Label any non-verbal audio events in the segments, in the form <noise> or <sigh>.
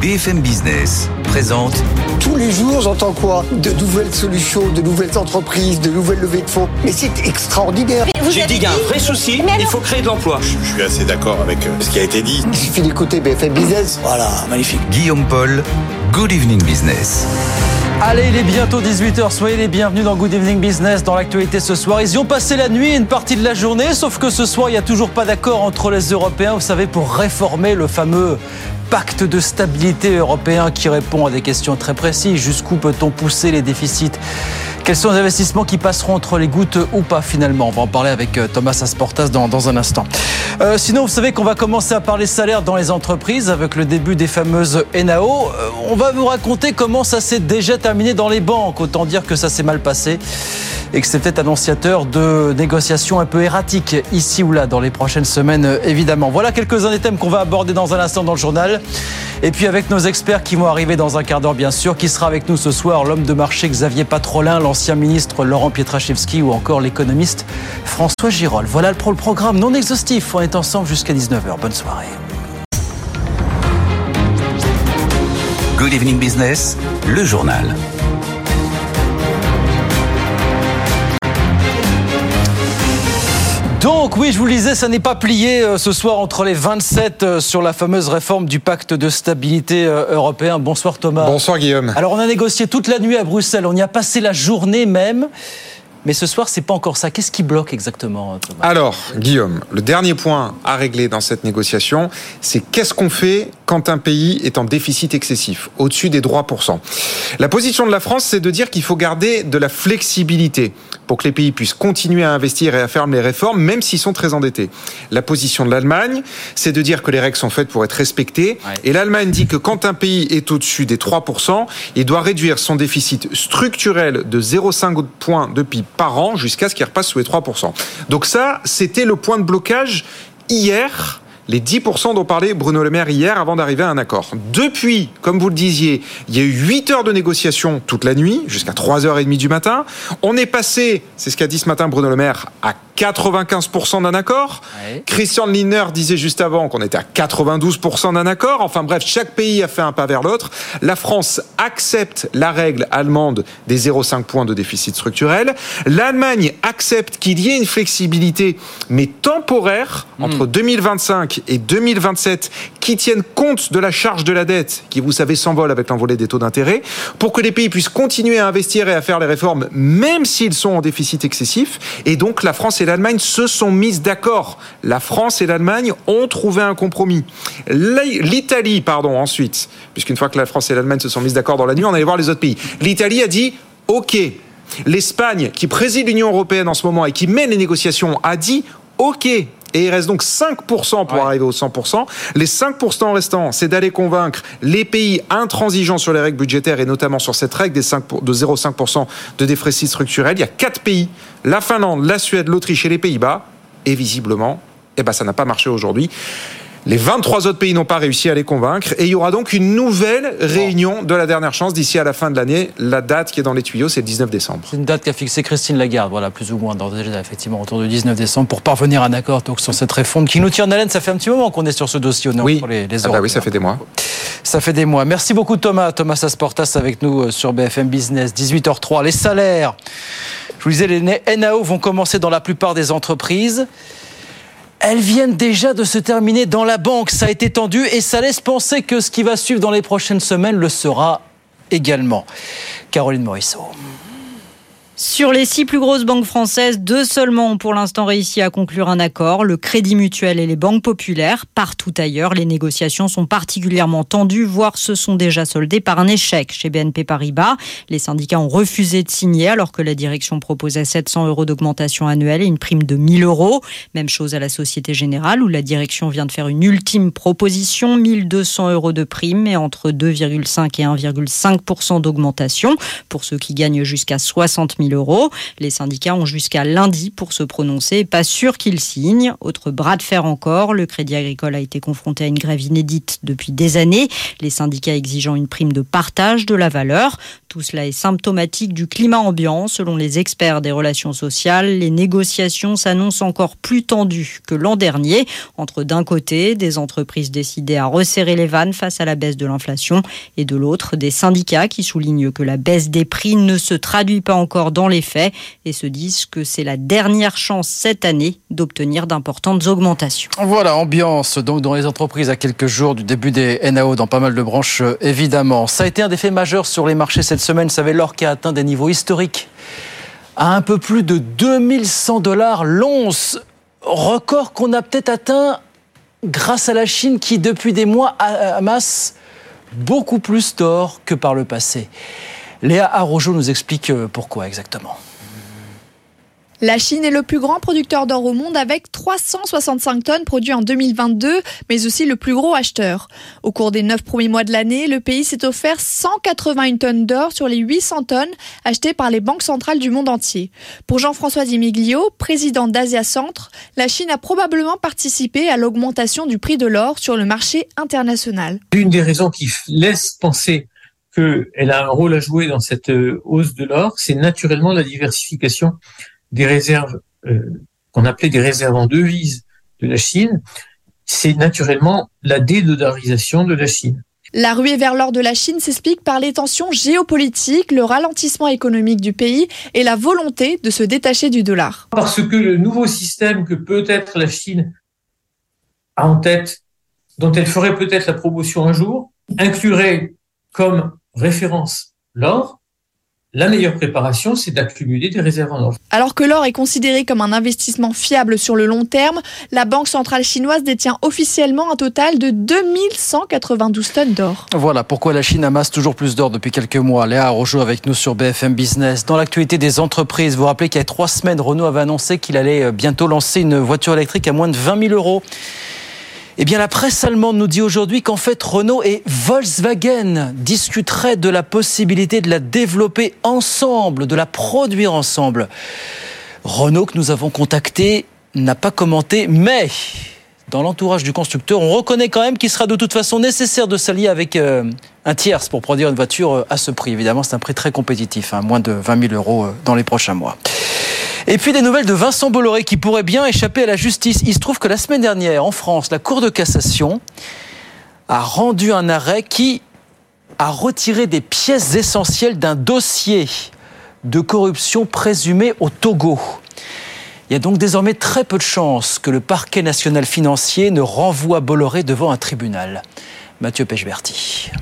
BFM Business présente. Tous les jours, j'entends quoi? De nouvelles solutions, de nouvelles entreprises, de nouvelles levées de fonds. Mais c'est extraordinaire. J'ai dit qu'il y a un vrai souci, il faut créer de l'emploi. Je suis assez d'accord avec euh, ce qui a été dit. Il suffit d'écouter BFM Business. Voilà, magnifique. Guillaume Paul, Good Evening Business. Allez, il est bientôt 18h, soyez les bienvenus dans Good Evening Business. Dans l'actualité ce soir, ils y ont passé la nuit et une partie de la journée, sauf que ce soir, il n'y a toujours pas d'accord entre les Européens, vous savez, pour réformer le fameux pacte de stabilité européen qui répond à des questions très précises. Jusqu'où peut-on pousser les déficits quels sont les investissements qui passeront entre les gouttes ou pas finalement? On va en parler avec euh, Thomas Asportas dans, dans un instant. Euh, sinon, vous savez qu'on va commencer à parler salaire dans les entreprises avec le début des fameuses NAO. Euh, on va vous raconter comment ça s'est déjà terminé dans les banques. Autant dire que ça s'est mal passé et que peut-être annonciateur de négociations un peu erratiques ici ou là dans les prochaines semaines, évidemment. Voilà quelques-uns des thèmes qu'on va aborder dans un instant dans le journal. Et puis avec nos experts qui vont arriver dans un quart d'heure, bien sûr, qui sera avec nous ce soir, l'homme de marché Xavier Patrolin, ministre Laurent Pietraszewski ou encore l'économiste François Girol. Voilà le programme non exhaustif. On est ensemble jusqu'à 19h. Bonne soirée. Good Evening Business, le journal. Donc oui, je vous le disais, ça n'est pas plié euh, ce soir entre les 27 euh, sur la fameuse réforme du pacte de stabilité euh, européen. Bonsoir Thomas. Bonsoir Guillaume. Alors on a négocié toute la nuit à Bruxelles, on y a passé la journée même. Mais ce soir, c'est pas encore ça. Qu'est-ce qui bloque exactement, Thomas? Alors, Guillaume, le dernier point à régler dans cette négociation, c'est qu'est-ce qu'on fait quand un pays est en déficit excessif, au-dessus des 3%. La position de la France, c'est de dire qu'il faut garder de la flexibilité pour que les pays puissent continuer à investir et à faire les réformes, même s'ils sont très endettés. La position de l'Allemagne, c'est de dire que les règles sont faites pour être respectées. Ouais. Et l'Allemagne dit que quand un pays est au-dessus des 3%, il doit réduire son déficit structurel de 0,5 points de PIB par an jusqu'à ce qu'il repasse sous les 3%. Donc ça, c'était le point de blocage hier les 10% dont parlait Bruno Le Maire hier avant d'arriver à un accord. Depuis, comme vous le disiez, il y a eu 8 heures de négociation toute la nuit, jusqu'à 3h30 du matin. On est passé, c'est ce qu'a dit ce matin Bruno Le Maire, à 95% d'un accord. Ouais. Christian Lindner disait juste avant qu'on était à 92% d'un accord. Enfin bref, chaque pays a fait un pas vers l'autre. La France accepte la règle allemande des 0,5 points de déficit structurel. L'Allemagne accepte qu'il y ait une flexibilité, mais temporaire, entre 2025 et 2027, qui tienne compte de la charge de la dette, qui, vous savez, s'envole avec l'envolée des taux d'intérêt, pour que les pays puissent continuer à investir et à faire les réformes, même s'ils sont en déficit excessif. Et donc, la France et l'Allemagne se sont mises d'accord. La France et l'Allemagne ont trouvé un compromis. L'Italie, pardon, ensuite, puisqu'une fois que la France et l'Allemagne se sont mises d'accord dans la nuit, on allait voir les autres pays. L'Italie a dit, OK. L'Espagne, qui préside l'Union européenne en ce moment et qui mène les négociations, a dit, OK. Et il reste donc 5% pour Ouais. arriver aux 100%. Les 5% restants, c'est d'aller convaincre les pays intransigeants sur les règles budgétaires et notamment sur cette règle des 5 pour- de 0,5% de déficit structurel. Il y a quatre pays, la Finlande, la Suède, l'Autriche et les Pays-Bas. Et visiblement, eh ben, ça n'a pas marché aujourd'hui. Les 23 autres pays n'ont pas réussi à les convaincre. Et il y aura donc une nouvelle réunion de la dernière chance d'ici à la fin de l'année. La date qui est dans les tuyaux, c'est le 19 décembre. C'est une date qu'a fixée Christine Lagarde, voilà, plus ou moins, dans, déjà, effectivement, autour du 19 décembre, pour parvenir à un accord donc, sur cette réforme qui nous tient en haleine. Ça fait un petit moment qu'on est sur ce dossier, non, Oui, pour les, les Ah bah oui, ça fait des mois. Ça fait des mois. Merci beaucoup Thomas. Thomas Asportas avec nous euh, sur BFM Business. 18h03. Les salaires. Je vous disais, les NAO vont commencer dans la plupart des entreprises. Elles viennent déjà de se terminer dans la banque. Ça a été tendu et ça laisse penser que ce qui va suivre dans les prochaines semaines le sera également. Caroline Morisseau. Sur les six plus grosses banques françaises, deux seulement ont pour l'instant réussi à conclure un accord, le Crédit Mutuel et les banques populaires. Partout ailleurs, les négociations sont particulièrement tendues, voire se sont déjà soldées par un échec chez BNP Paribas. Les syndicats ont refusé de signer alors que la direction proposait 700 euros d'augmentation annuelle et une prime de 1000 euros. Même chose à la Société Générale où la direction vient de faire une ultime proposition, 1200 euros de prime et entre 2,5 et 1,5% d'augmentation pour ceux qui gagnent jusqu'à 60 000 000 euros. Les syndicats ont jusqu'à lundi pour se prononcer. Pas sûr qu'ils signent. Autre bras de fer encore. Le Crédit Agricole a été confronté à une grève inédite depuis des années. Les syndicats exigeant une prime de partage de la valeur. Tout cela est symptomatique du climat ambiant. Selon les experts des relations sociales, les négociations s'annoncent encore plus tendues que l'an dernier. Entre d'un côté, des entreprises décidées à resserrer les vannes face à la baisse de l'inflation et de l'autre, des syndicats qui soulignent que la baisse des prix ne se traduit pas encore dans les faits et se disent que c'est la dernière chance cette année d'obtenir d'importantes augmentations. Voilà, ambiance donc dans les entreprises à quelques jours du début des NAO dans pas mal de branches évidemment. Ça a été un des faits majeurs sur les marchés cette semaine. Savez, l'or qui a atteint des niveaux historiques à un peu plus de 2100 dollars l'once. Record qu'on a peut-être atteint grâce à la Chine qui, depuis des mois, amasse beaucoup plus d'or que par le passé. Léa Arrojo nous explique euh, pourquoi exactement. La Chine est le plus grand producteur d'or au monde avec 365 tonnes produites en 2022, mais aussi le plus gros acheteur. Au cours des 9 premiers mois de l'année, le pays s'est offert 181 tonnes d'or sur les 800 tonnes achetées par les banques centrales du monde entier. Pour Jean-François Dimiglio, président d'Asia Centre, la Chine a probablement participé à l'augmentation du prix de l'or sur le marché international. Une des raisons qui laisse penser qu'elle a un rôle à jouer dans cette euh, hausse de l'or, c'est naturellement la diversification des réserves euh, qu'on appelait des réserves en devises de la Chine, c'est naturellement la dédollarisation de la Chine. La ruée vers l'or de la Chine s'explique par les tensions géopolitiques, le ralentissement économique du pays et la volonté de se détacher du dollar. Parce que le nouveau système que peut-être la Chine a en tête, dont elle ferait peut-être la promotion un jour, inclurait comme référence l'or, la meilleure préparation, c'est d'accumuler des réserves en or. Alors que l'or est considéré comme un investissement fiable sur le long terme, la Banque centrale chinoise détient officiellement un total de 2192 tonnes d'or. Voilà pourquoi la Chine amasse toujours plus d'or depuis quelques mois. Léa Rojo avec nous sur BFM Business. Dans l'actualité des entreprises, vous vous rappelez qu'il y a trois semaines, Renault avait annoncé qu'il allait euh, bientôt lancer une voiture électrique à moins de 20 000 euros. Eh bien, la presse allemande nous dit aujourd'hui qu'en fait, Renault et Volkswagen discuteraient de la possibilité de la développer ensemble, de la produire ensemble. Renault, que nous avons contacté, n'a pas commenté, mais dans l'entourage du constructeur, on reconnaît quand même qu'il sera de toute façon nécessaire de s'allier avec euh, un tierce pour produire une voiture euh, à ce prix. Évidemment, c'est un prix très compétitif, hein, moins de 20 000 euros euh, dans les prochains mois. Et puis des nouvelles de Vincent Bolloré qui pourrait bien échapper à la justice. Il se trouve que la semaine dernière, en France, la Cour de cassation a rendu un arrêt qui a retiré des pièces essentielles d'un dossier de corruption présumé au Togo. Il y a donc désormais très peu de chances que le parquet national financier ne renvoie Bolloré devant un tribunal. Mathieu Pechberti.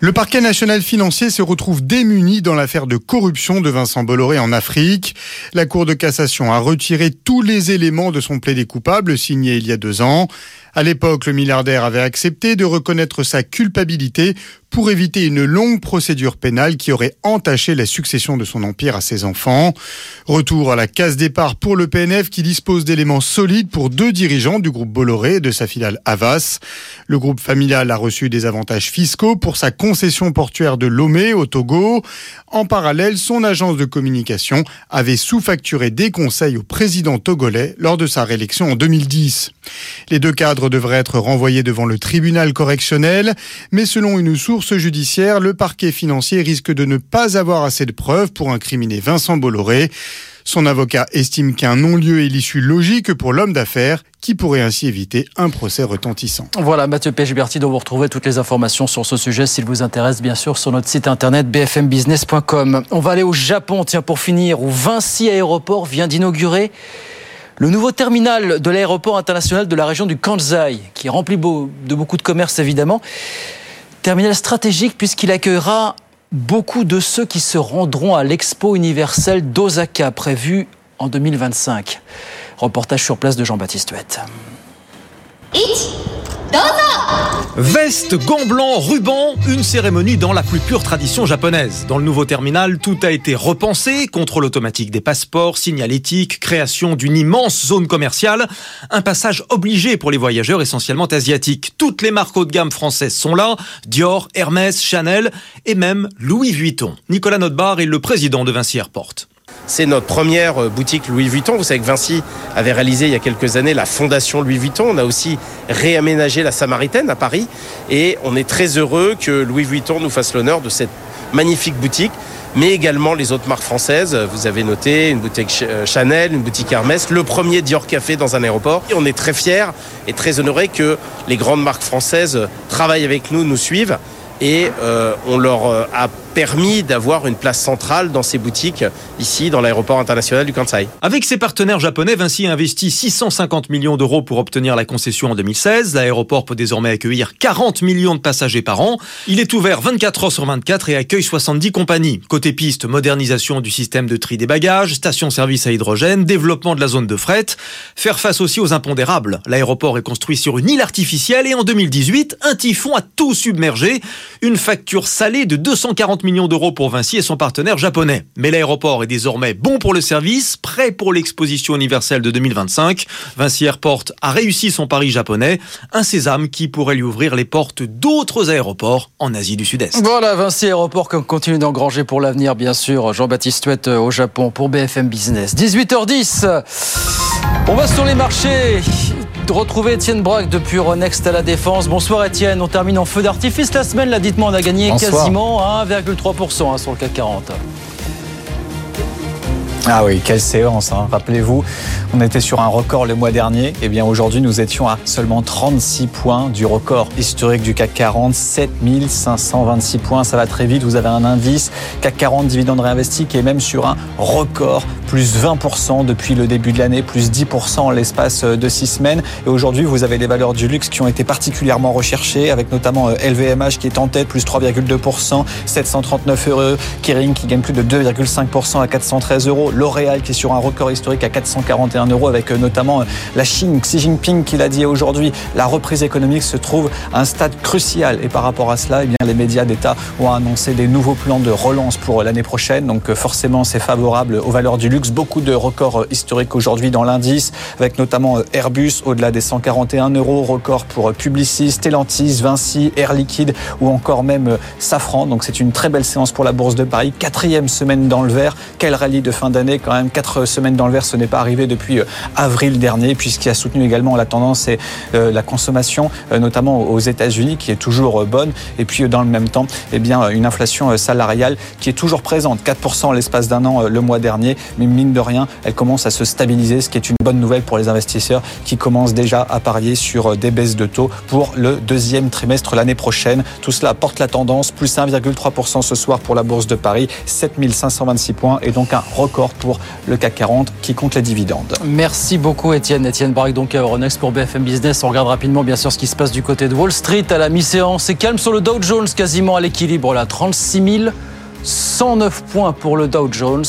Le parquet national financier se retrouve démuni dans l'affaire de corruption de Vincent Bolloré en Afrique. La Cour de cassation a retiré tous les éléments de son plaidé coupable signé il y a deux ans. À l'époque, le milliardaire avait accepté de reconnaître sa culpabilité pour éviter une longue procédure pénale qui aurait entaché la succession de son empire à ses enfants. Retour à la case départ pour le PNF qui dispose d'éléments solides pour deux dirigeants du groupe Bolloré et de sa filiale Havas. Le groupe familial a reçu des avantages fiscaux pour sa concession portuaire de Lomé au Togo. En parallèle, son agence de communication avait sous-facturé des conseils au président togolais lors de sa réélection en 2010. Les deux cadres devraient être renvoyés devant le tribunal correctionnel, mais selon une source judiciaire, le parquet financier risque de ne pas avoir assez de preuves pour incriminer Vincent Bolloré. Son avocat estime qu'un non-lieu est l'issue logique pour l'homme d'affaires qui pourrait ainsi éviter un procès retentissant. Voilà, Mathieu Pechberti, dont vous retrouvez toutes les informations sur ce sujet, s'il vous intéresse, bien sûr, sur notre site internet bfmbusiness.com. On va aller au Japon, tiens, pour finir, où Vinci Aéroport vient d'inaugurer le nouveau terminal de l'aéroport international de la région du Kansai, qui est rempli de beaucoup de commerce évidemment, terminal stratégique puisqu'il accueillera beaucoup de ceux qui se rendront à l'expo universelle d'Osaka prévue en 2025. Reportage sur place de Jean-Baptiste Huette. Veste, gants blancs, ruban, une cérémonie dans la plus pure tradition japonaise. Dans le nouveau terminal, tout a été repensé, contrôle automatique des passeports, signalétique, création d'une immense zone commerciale, un passage obligé pour les voyageurs essentiellement asiatiques. Toutes les marques haut de gamme françaises sont là, Dior, Hermès, Chanel et même Louis Vuitton. Nicolas Notbar est le président de Vinci Airport. C'est notre première euh, boutique Louis Vuitton. Vous savez que Vinci avait réalisé il y a quelques années la fondation Louis Vuitton. On a aussi réaménagé la Samaritaine à Paris. Et on est très heureux que Louis Vuitton nous fasse l'honneur de cette magnifique boutique mais également les autres marques françaises. Vous avez noté une boutique euh, Chanel, une boutique Hermès, le premier Dior Café dans un aéroport. Et on est très fiers et très honorés que les grandes marques françaises travaillent avec nous, nous suivent et euh, on leur a permis d'avoir une place centrale dans ces boutiques ici dans l'aéroport international du Kansai. Avec ses partenaires japonais, Vinci a investi 650 millions d'euros pour obtenir la concession en 2016. L'aéroport peut désormais accueillir 40 millions de passagers par an. Il est ouvert 24 heures sur 24 et accueille 70 compagnies. Côté piste, modernisation du système de tri des bagages, station-service à hydrogène, développement de la zone de fret, faire face aussi aux impondérables. L'aéroport est construit sur une île artificielle et en 2018, un typhon a tout submergé. Une facture salée de 240 millions d'euros pour Vinci et son partenaire japonais. Mais l'aéroport est désormais bon pour le service, prêt pour l'exposition universelle de 2025. Vinci Airport a réussi son pari japonais, un sésame qui pourrait lui ouvrir les portes d'autres aéroports en Asie du Sud-Est. Voilà, Vinci Aéroport qu'on continue d'engranger pour l'avenir, bien sûr. Jean-Baptiste Huette au Japon pour BFM Business. 18h10. On va sur les marchés retrouver Étienne Braque depuis Euronext à la Défense. Bonsoir Étienne, on termine en feu d'artifice la semaine. Là, dites-moi, on a gagné quasiment 1,3% hein, sur le CAC 40. Ah oui, quelle séance, hein. rappelez-vous, on était sur un record le mois dernier, et eh bien aujourd'hui nous étions à seulement 36 points du record historique du CAC 40, 7526 points, ça va très vite, vous avez un indice CAC 40 dividende réinvesti qui est même sur un record, plus 20% depuis le début de l'année, plus 10% en l'espace de 6 semaines, et aujourd'hui vous avez des valeurs du luxe qui ont été particulièrement recherchées, avec notamment LVMH euh, qui est en tête, plus 3,2%, 739 euros, Kering qui gagne plus de 2,5% à 413 euros, L'Oréal qui est sur un record historique à 441 euros avec euh, notamment euh, la Chine, Xi Jinping qui l'a dit aujourd'hui, la reprise économique se trouve à un stade crucial et par rapport à cela, eh bien, les médias d'État ont annoncé des nouveaux plans de relance pour euh, l'année prochaine. Donc forcément, c'est favorable aux valeurs du luxe. Beaucoup de records historiques aujourd'hui dans l'indice, avec notamment Airbus au-delà des 141 euros, record pour Publicis, Stellantis, Vinci, Air Liquide ou encore même Safran. Donc c'est une très belle séance pour la Bourse de Paris. Quatrième semaine dans le vert. Quel rallye de fin d'année quand même quatre semaines dans le vert, ce n'est pas arrivé depuis euh, avril dernier, puisqu'il a soutenu également la tendance et euh, la consommation, euh, notamment aux États-Unis, qui est toujours bonne. Et puis dans le même temps, eh bien, une inflation salariale qui est toujours présente, 4% l'espace d'un an le mois dernier, mine de rien, elle commence à se stabiliser, ce qui est une bonne nouvelle pour les investisseurs qui commencent déjà à parier sur des baisses de taux pour le deuxième trimestre l'année prochaine. Tout cela porte la tendance, plus 1,3% ce soir pour la Bourse de Paris, 7526 points et donc un record pour le CAC 40 qui compte les dividendes. Merci beaucoup Étienne. Étienne Barrick donc à Euronext pour BFM Business. On regarde rapidement bien sûr ce qui se passe du côté de Wall Street à la mi-séance. C'est calme sur le Dow Jones, quasiment à l'équilibre là, 36 109 points pour le Dow Jones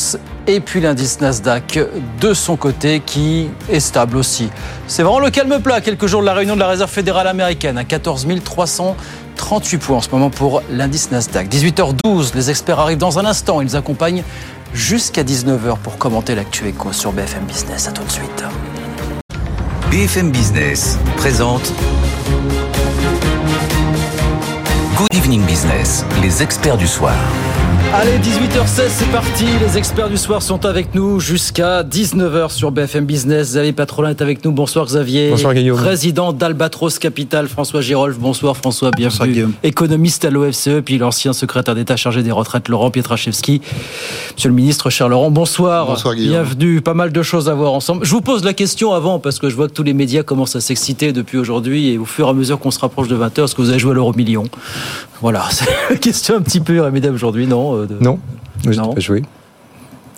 et puis l'indice Nasdaq de son côté qui est stable aussi. C'est vraiment le calme plat quelques jours de la réunion de la Réserve fédérale américaine à 14 338 points en ce moment pour l'indice Nasdaq. 18h12, les experts arrivent dans un instant, ils accompagnent jusqu'à 19h pour commenter l'actu éco sur BFM Business. À tout de suite. BFM Business présente Good Evening Business, les experts du soir. Allez, 18h16, c'est parti. Les experts du soir sont avec nous jusqu'à 19h sur BFM Business. Xavier Patrolin est avec nous. Bonsoir Xavier. Bonsoir Guillaume. Président d'Albatros Capital, François Girolf. Bonsoir François, bienvenue. Bonsoir Guillaume. Économiste à l'OFCE, puis l'ancien secrétaire d'État chargé des retraites, Laurent Pietraszewski. Monsieur le ministre, cher Laurent, bonsoir. Bonsoir Guillaume. Bienvenue. Pas mal de choses à voir ensemble. Je vous pose la question avant, parce que je vois que tous les médias commencent à s'exciter depuis aujourd'hui, et au fur et à mesure qu'on se rapproche de 20h, est-ce que vous avez joué à l'euro million? Voilà, <laughs> c'est une question un petit peu irrémédiable aujourd'hui, non? Euh, Non, je n'ai pas joué.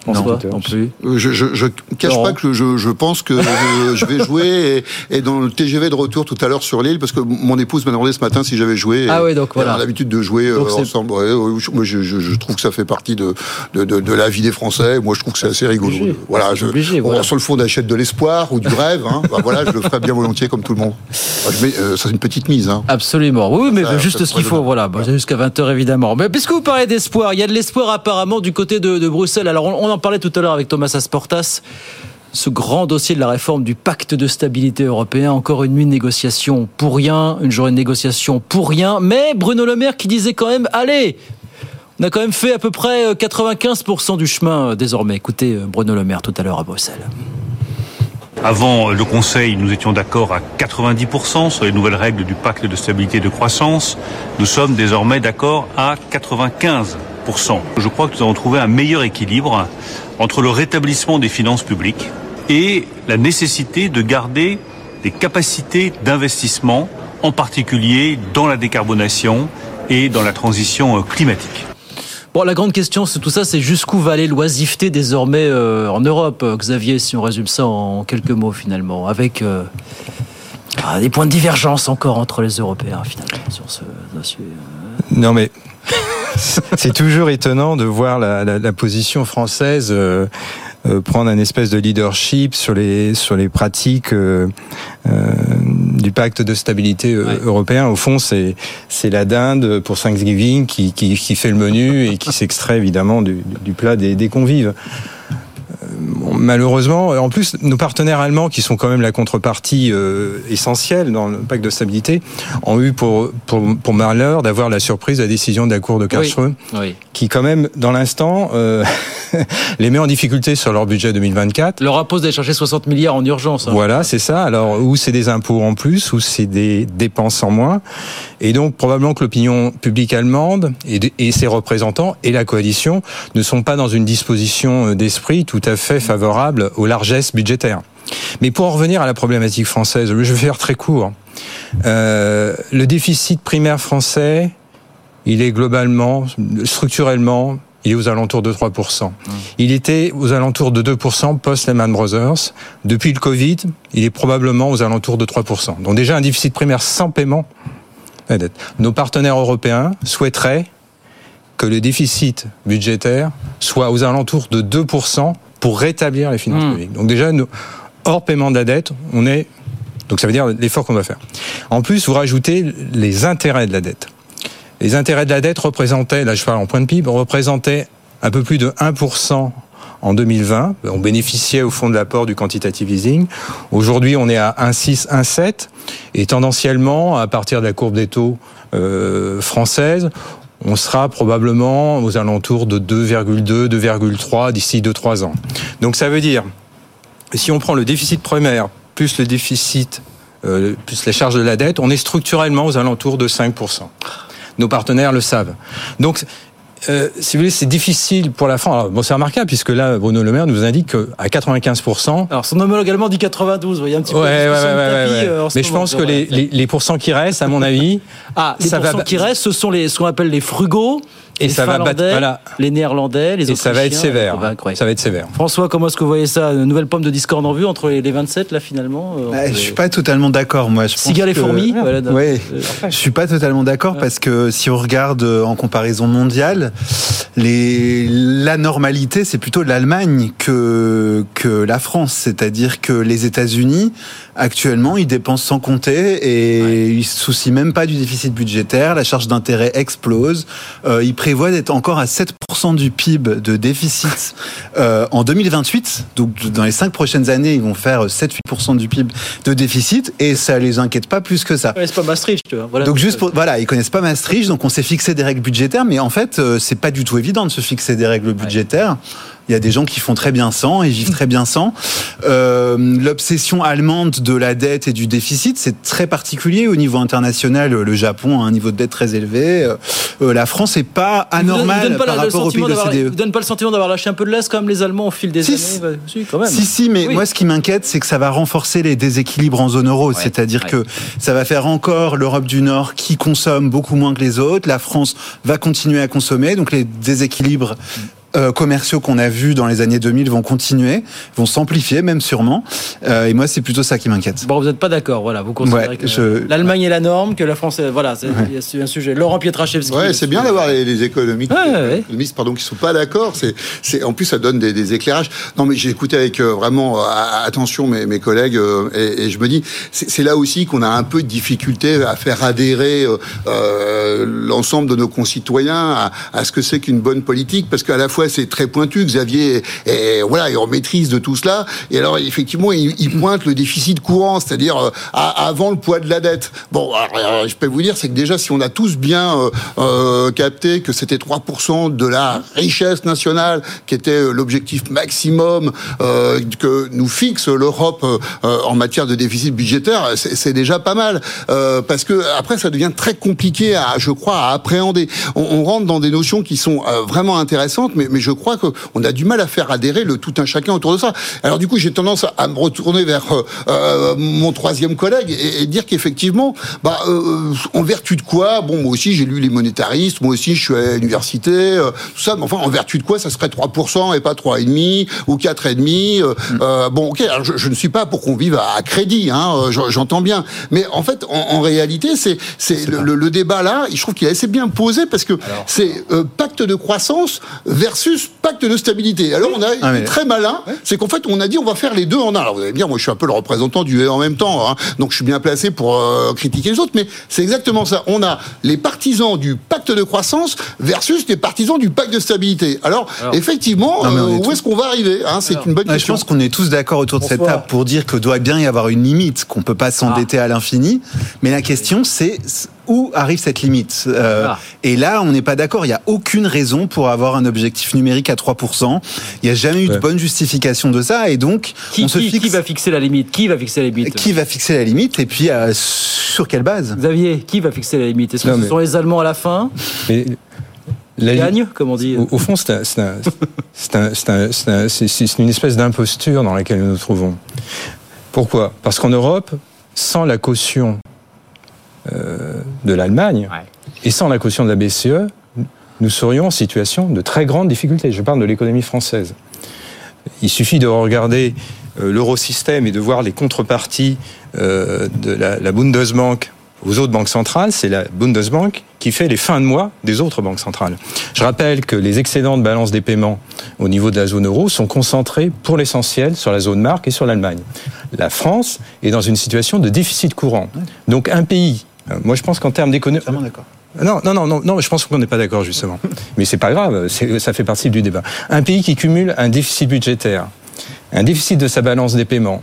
François, non, plus. Euh, je, je, je cache pas que je, je pense que je, je, vais jouer et, et, dans le TGV de retour tout à l'heure sur l'île, parce que mon épouse m'a demandé ce matin si j'avais joué. Ah oui, donc voilà. On a l'habitude de jouer donc ensemble. Ouais, moi, je, je, trouve que ça fait partie de, de, de, de, la vie des Français. Moi, je trouve que c'est assez rigolo. Obligé. Voilà, je, obligé, voilà. sur le fond, on achète de l'espoir ou du rêve. Hein. bah, voilà, je le ferai bien volontiers comme tout le monde. Je mets, euh, ça, c'est une petite mise. Hein. Absolument. Oui, mais ça, juste ce qu'il faut. Voilà, bah, jusqu'à 20h évidemment. Mais puisque vous parlez d'espoir, il y a de l'espoir apparemment du côté de, de Bruxelles. Alors, on, on en parlait tout à l'heure avec Thomas Asportas ce grand dossier de la réforme du pacte de stabilité européen. Encore une nuit de négociation pour rien, une journée de négociation pour rien. Mais Bruno Le Maire qui disait quand même, allez, on a quand même fait à peu près 95% du chemin désormais. Écoutez Bruno Le Maire tout à l'heure à Bruxelles. Avant le Conseil, nous étions d'accord à 90% sur les nouvelles règles du pacte de stabilité et de croissance. Nous sommes désormais d'accord à 95%. Je crois que nous avons trouvé un meilleur équilibre entre le rétablissement des finances publiques et la nécessité de garder des capacités d'investissement, en particulier dans la décarbonation et dans la transition climatique. Bon, la grande question, c'est tout ça, c'est jusqu'où va aller l'oisiveté désormais euh, en Europe, Xavier, si on résume ça en quelques mots finalement, avec euh, des points de divergence encore entre les Européens finalement sur ce dossier. Non mais c'est toujours étonnant de voir la, la, la position française euh, euh, prendre un espèce de leadership sur les sur les pratiques euh, du pacte de stabilité ouais. européen. Au fond, c'est c'est la dinde pour Thanksgiving qui, qui, qui fait le menu et qui s'extrait évidemment du, du plat des, des convives malheureusement, en plus, nos partenaires allemands, qui sont quand même la contrepartie euh, essentielle dans le pacte de stabilité, ont eu pour, pour, pour malheur d'avoir la surprise de la décision de la Cour de Karlsruhe, oui. Oui. qui quand même, dans l'instant, euh, <laughs> les met en difficulté sur leur budget 2024. Leur impose d'aller chercher 60 milliards en urgence. Hein. Voilà, c'est ça. Alors, ou c'est des impôts en plus, ou c'est des dépenses en moins. Et donc, probablement que l'opinion publique allemande et, et ses représentants et la coalition ne sont pas dans une disposition d'esprit tout à fait favorable aux largesses budgétaires. Mais pour en revenir à la problématique française, je vais faire très court. Euh, le déficit primaire français, il est globalement, structurellement, il est aux alentours de 3%. Mmh. Il était aux alentours de 2% post-Lehman Brothers. Depuis le Covid, il est probablement aux alentours de 3%. Donc déjà un déficit primaire sans paiement. Nos partenaires européens souhaiteraient que le déficit budgétaire soit aux alentours de 2% pour rétablir les finances mmh. publiques. Donc déjà, nous, hors paiement de la dette, on est... Donc ça veut dire l'effort qu'on va faire. En plus, vous rajoutez les intérêts de la dette. Les intérêts de la dette représentaient, là je parle en point de PIB, représentaient un peu plus de 1% en 2020. On bénéficiait au fond de l'apport du quantitative easing. Aujourd'hui, on est à 1,6, 1,7. Et tendanciellement, à partir de la courbe des taux euh, française, on sera probablement aux alentours de 2,2, 2,3 d'ici 2-3 ans. Donc ça veut dire, si on prend le déficit primaire plus le déficit, euh, plus les charges de la dette, on est structurellement aux alentours de 5%. Nos partenaires le savent. Donc, euh, si vous voulez, c'est difficile pour la France. Alors, bon, c'est remarquable puisque là, Bruno Le Maire nous indique qu'à 95%. Alors, son homologue allemand dit 92. Vous voyez un petit peu. Ouais, ouais, ouais, ouais, euh, Mais je pense que les, les, les, pourcents qui restent, à mon avis. ah, les pourcents va... qui restent, ce sont les, ce qu'on appelle les frugaux. Et les ça va battre, voilà. les Néerlandais, les Et ça va être sévère. Ça va être sévère. François, comment est-ce que vous voyez ça Une nouvelle pomme de discorde en vue entre les 27 là finalement bah, Je suis pas totalement d'accord moi. Je Cigales et fourmis. Voilà, oui. Je suis pas totalement d'accord parce que si on regarde en comparaison mondiale, les la normalité c'est plutôt l'Allemagne que que la France, c'est-à-dire que les États-Unis actuellement ils dépensent sans compter et ouais. ils se soucient même pas du déficit budgétaire, la charge d'intérêt explose, euh, ils prévoit d'être encore à 7% du PIB de déficit <laughs> euh, en 2028. Donc dans les cinq prochaines années, ils vont faire 7-8% du PIB de déficit et ça les inquiète pas plus que ça. Ils connaissent pas Maastricht. Tu vois. Voilà. Donc juste pour, voilà, ils connaissent pas Maastricht, donc on s'est fixé des règles budgétaires, mais en fait euh, c'est pas du tout évident de se fixer des règles budgétaires. Ouais. Il y a des gens qui font très bien sans et vivent très bien sans. Euh, L'obsession allemande de la dette et du déficit, c'est très particulier au niveau international. Le Japon a un niveau de dette très élevé. Euh, la France n'est pas anormale vous donne, vous donne pas par la, rapport au pays de l'OCDE. Vous donne pas le sentiment d'avoir lâché un peu de l'Est comme les Allemands au fil des si, années si, quand même. si, si, mais oui. moi ce qui m'inquiète, c'est que ça va renforcer les déséquilibres en zone euro. Ouais, C'est-à-dire ouais. que ça va faire encore l'Europe du Nord qui consomme beaucoup moins que les autres. La France va continuer à consommer, donc les déséquilibres euh, commerciaux qu'on a vus dans les années 2000 vont continuer, vont s'amplifier même sûrement. Euh, et moi, c'est plutôt ça qui m'inquiète. Bon, vous n'êtes pas d'accord, voilà. Vous considérez Ouais, que je- l'Allemagne est la norme, que la France, est... voilà, c'est un sujet. Laurent Pietraszewski. Ouais, c'est bien d'avoir les, les les économistes pardon, qui sont pas d'accord. C'est, c'est, en plus, ça donne des, des éclairages. Non, mais j'ai écouté avec euh, vraiment euh, attention mes, mes collègues euh, et, et je me dis, c'est, c'est là aussi qu'on a un peu de difficulté à faire adhérer euh, euh, l'ensemble de nos concitoyens à, à ce que c'est qu'une bonne politique, parce qu'à la fois c'est très pointu. Xavier est, voilà, est en maîtrise de tout cela. Et alors effectivement, il, pointe le déficit courant, c'est-à-dire euh, avant le poids de la dette. Bon, je peux vous dire, c'est que déjà, si on a tous bien euh, euh, capté que c'était 3% de la richesse nationale qui était l'objectif maximum que nous fixe l'Europe en matière de déficit budgétaire, c'est déjà pas mal. Parce que après, ça devient très compliqué, je crois, à appréhender. On, on rentre dans des notions qui sont vraiment intéressantes, mais, mais je crois qu'on a du mal à faire adhérer le tout un chacun autour de ça. Alors du coup, j'ai tendance à, me retourner vers euh, euh, mon troisième collègue et, et dire qu'effectivement, bah, euh, en vertu de quoi Bon, moi aussi, j'ai lu les monétaristes, moi aussi, je suis à l'université, euh, tout ça, mais enfin, en vertu de quoi ça serait 3% et pas 3,5 ou 4,5 euh, euh, Bon, ok, alors je, je ne suis pas pour qu'on vive à, à crédit, hein, j'en- j'entends bien, mais en fait, en, en réalité, c'est c'est le, le- le débat là, je trouve qu'il est assez bien posé parce que c'est pacte de croissance versus pacte de stabilité. Alors on a Ah, mais- très malin, c'est qu'en fait, on a dit on va faire les deux en un. Alors vous allez me dire, moi je suis un peu le représentant du et en même temps, hein, donc je suis bien placé pour euh, critiquer les autres, mais c'est exactement ça. On a les partisans du pacte de croissance versus les partisans du pacte de stabilité. Alors, Alors- effectivement, Non, euh, est où tous- est-ce qu'on va arriver hein, C'est une bonne Ouais, je question. pense qu'on est tous d'accord autour de cette table pour dire que doit bien y avoir une limite, qu'on peut pas s'endetter Ah. à l'infini. Mais la question, c'est où arrive cette limite Euh, Ah. Et là, on n'est pas d'accord. Il n'y a aucune raison pour avoir un objectif numérique à 3%. Il n'y a jamais eu de bonne justification de ça. Et donc, Qui, on se qui- fixe. qui va fixer la limite? Qui va fixer la limite? Qui va fixer la limite et puis euh, sur quelle base? Xavier, qui va fixer la limite? Est-ce que Non, ce mais- sont les Allemands à la fin? Mais la- Gagne, comme on dit. Au, au fond, c'est un- c'est un- c'est un- c'est un- c'est un- c'est- c'est une espèce d'imposture dans laquelle nous nous trouvons. Pourquoi? Parce qu'en Europe, sans la caution de l'Allemagne et sans la caution de la BCE, nous serions en situation de très grande difficulté. Je parle de l'économie française. Il suffit de regarder euh, l'eurosystème et de voir les contreparties euh, de la, Bundesbank aux autres banques centrales. C'est la Bundesbank qui fait les fins de mois des autres banques centrales. Je rappelle que les excédents de balance des paiements au niveau de la zone euro sont concentrés pour l'essentiel sur la zone marque et sur l'Allemagne. La France est dans une situation de déficit courant. Donc un pays, euh, moi je pense qu'en termes d'économie... d'accord. Non, non, non, non, non, je pense qu'on n'est pas d'accord justement. <laughs> Mais c'est pas grave, c'est- ça fait partie du débat. Un pays qui cumule un déficit budgétaire, un déficit de sa balance des paiements,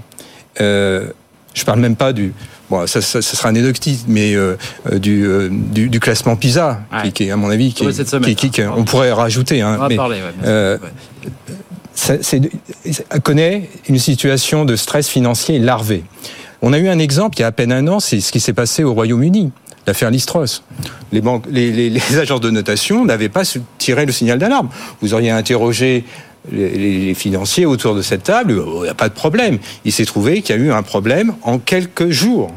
euh, je parle même pas du, bon, ça, ça, ça sera anecdotique, mais euh, euh, du, euh, du, du classement PISA, qui, qui est à mon avis, qui, Ouais, est- cette semaine, qui- qui- on pourrait rajouter. Hein, On va mais, parler, ouais, euh, ça connaît une situation de stress financier larvé. On a eu un exemple il y a à peine un an, c'est ce qui s'est passé au Royaume-Uni, l'affaire Listros. Les, banques, les, les- <laughs> agences de notation n'avaient pas tiré le signal d'alarme. Vous auriez interrogé les financiers autour de cette table, il n'y a pas de problème. Il s'est trouvé qu'il y a eu un problème en quelques jours.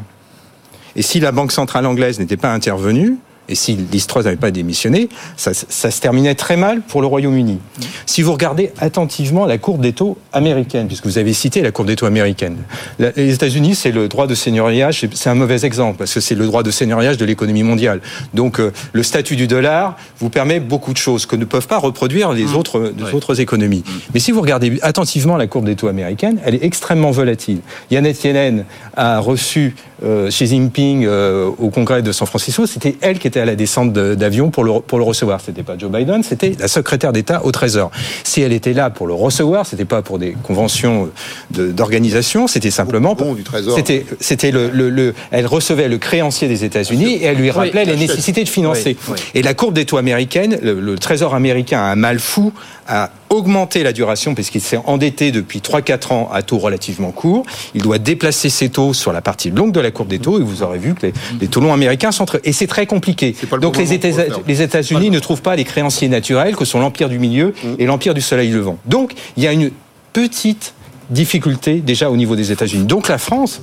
Et si la Banque centrale anglaise n'était pas intervenue, et si Listros n'avait pas démissionné, ça, ça se terminait très mal pour le Royaume-Uni. Si vous regardez attentivement la courbe des taux américaine, puisque vous avez cité la courbe des taux américaine, la- les États-Unis, c'est le droit de seigneuriage, c'est- un mauvais exemple, parce que c'est le droit de seigneuriage de l'économie mondiale. Donc euh, le statut du dollar vous permet beaucoup de choses que ne peuvent pas reproduire les autres, les autres économies. Mais si vous regardez attentivement la courbe des taux américaine, elle est extrêmement volatile. Janet Yellen a reçu euh, Xi Jinping euh, au congrès de San Francisco, c'était elle qui était à la descente de- d'avion pour le, pour le recevoir. C'était pas Joe Biden, c'était la secrétaire d'État au Trésor. Si elle était là pour le recevoir, c'était pas pour des conventions de- d'organisation, c'était simplement pour, du Trésor. c'était c'était le, le, le- elle recevait le créancier des États-Unis et elle lui rappelait les nécessités de financer. Oui, oui. Et la courbe des taux américaine, le, le Trésor américain a un mal fou à augmenter la duration parce qu'il s'est endetté depuis 3-4 ans à taux relativement courts. Il doit déplacer ses taux sur la partie longue de la courbe des taux et vous aurez vu que les, les taux longs américains sont très... Et c'est très compliqué. Donc les, États- les États-Unis ne trouvent pas les créanciers naturels que sont l'empire du milieu et l'empire du soleil levant. Donc il y a une petite difficulté déjà au niveau des États-Unis. Donc la France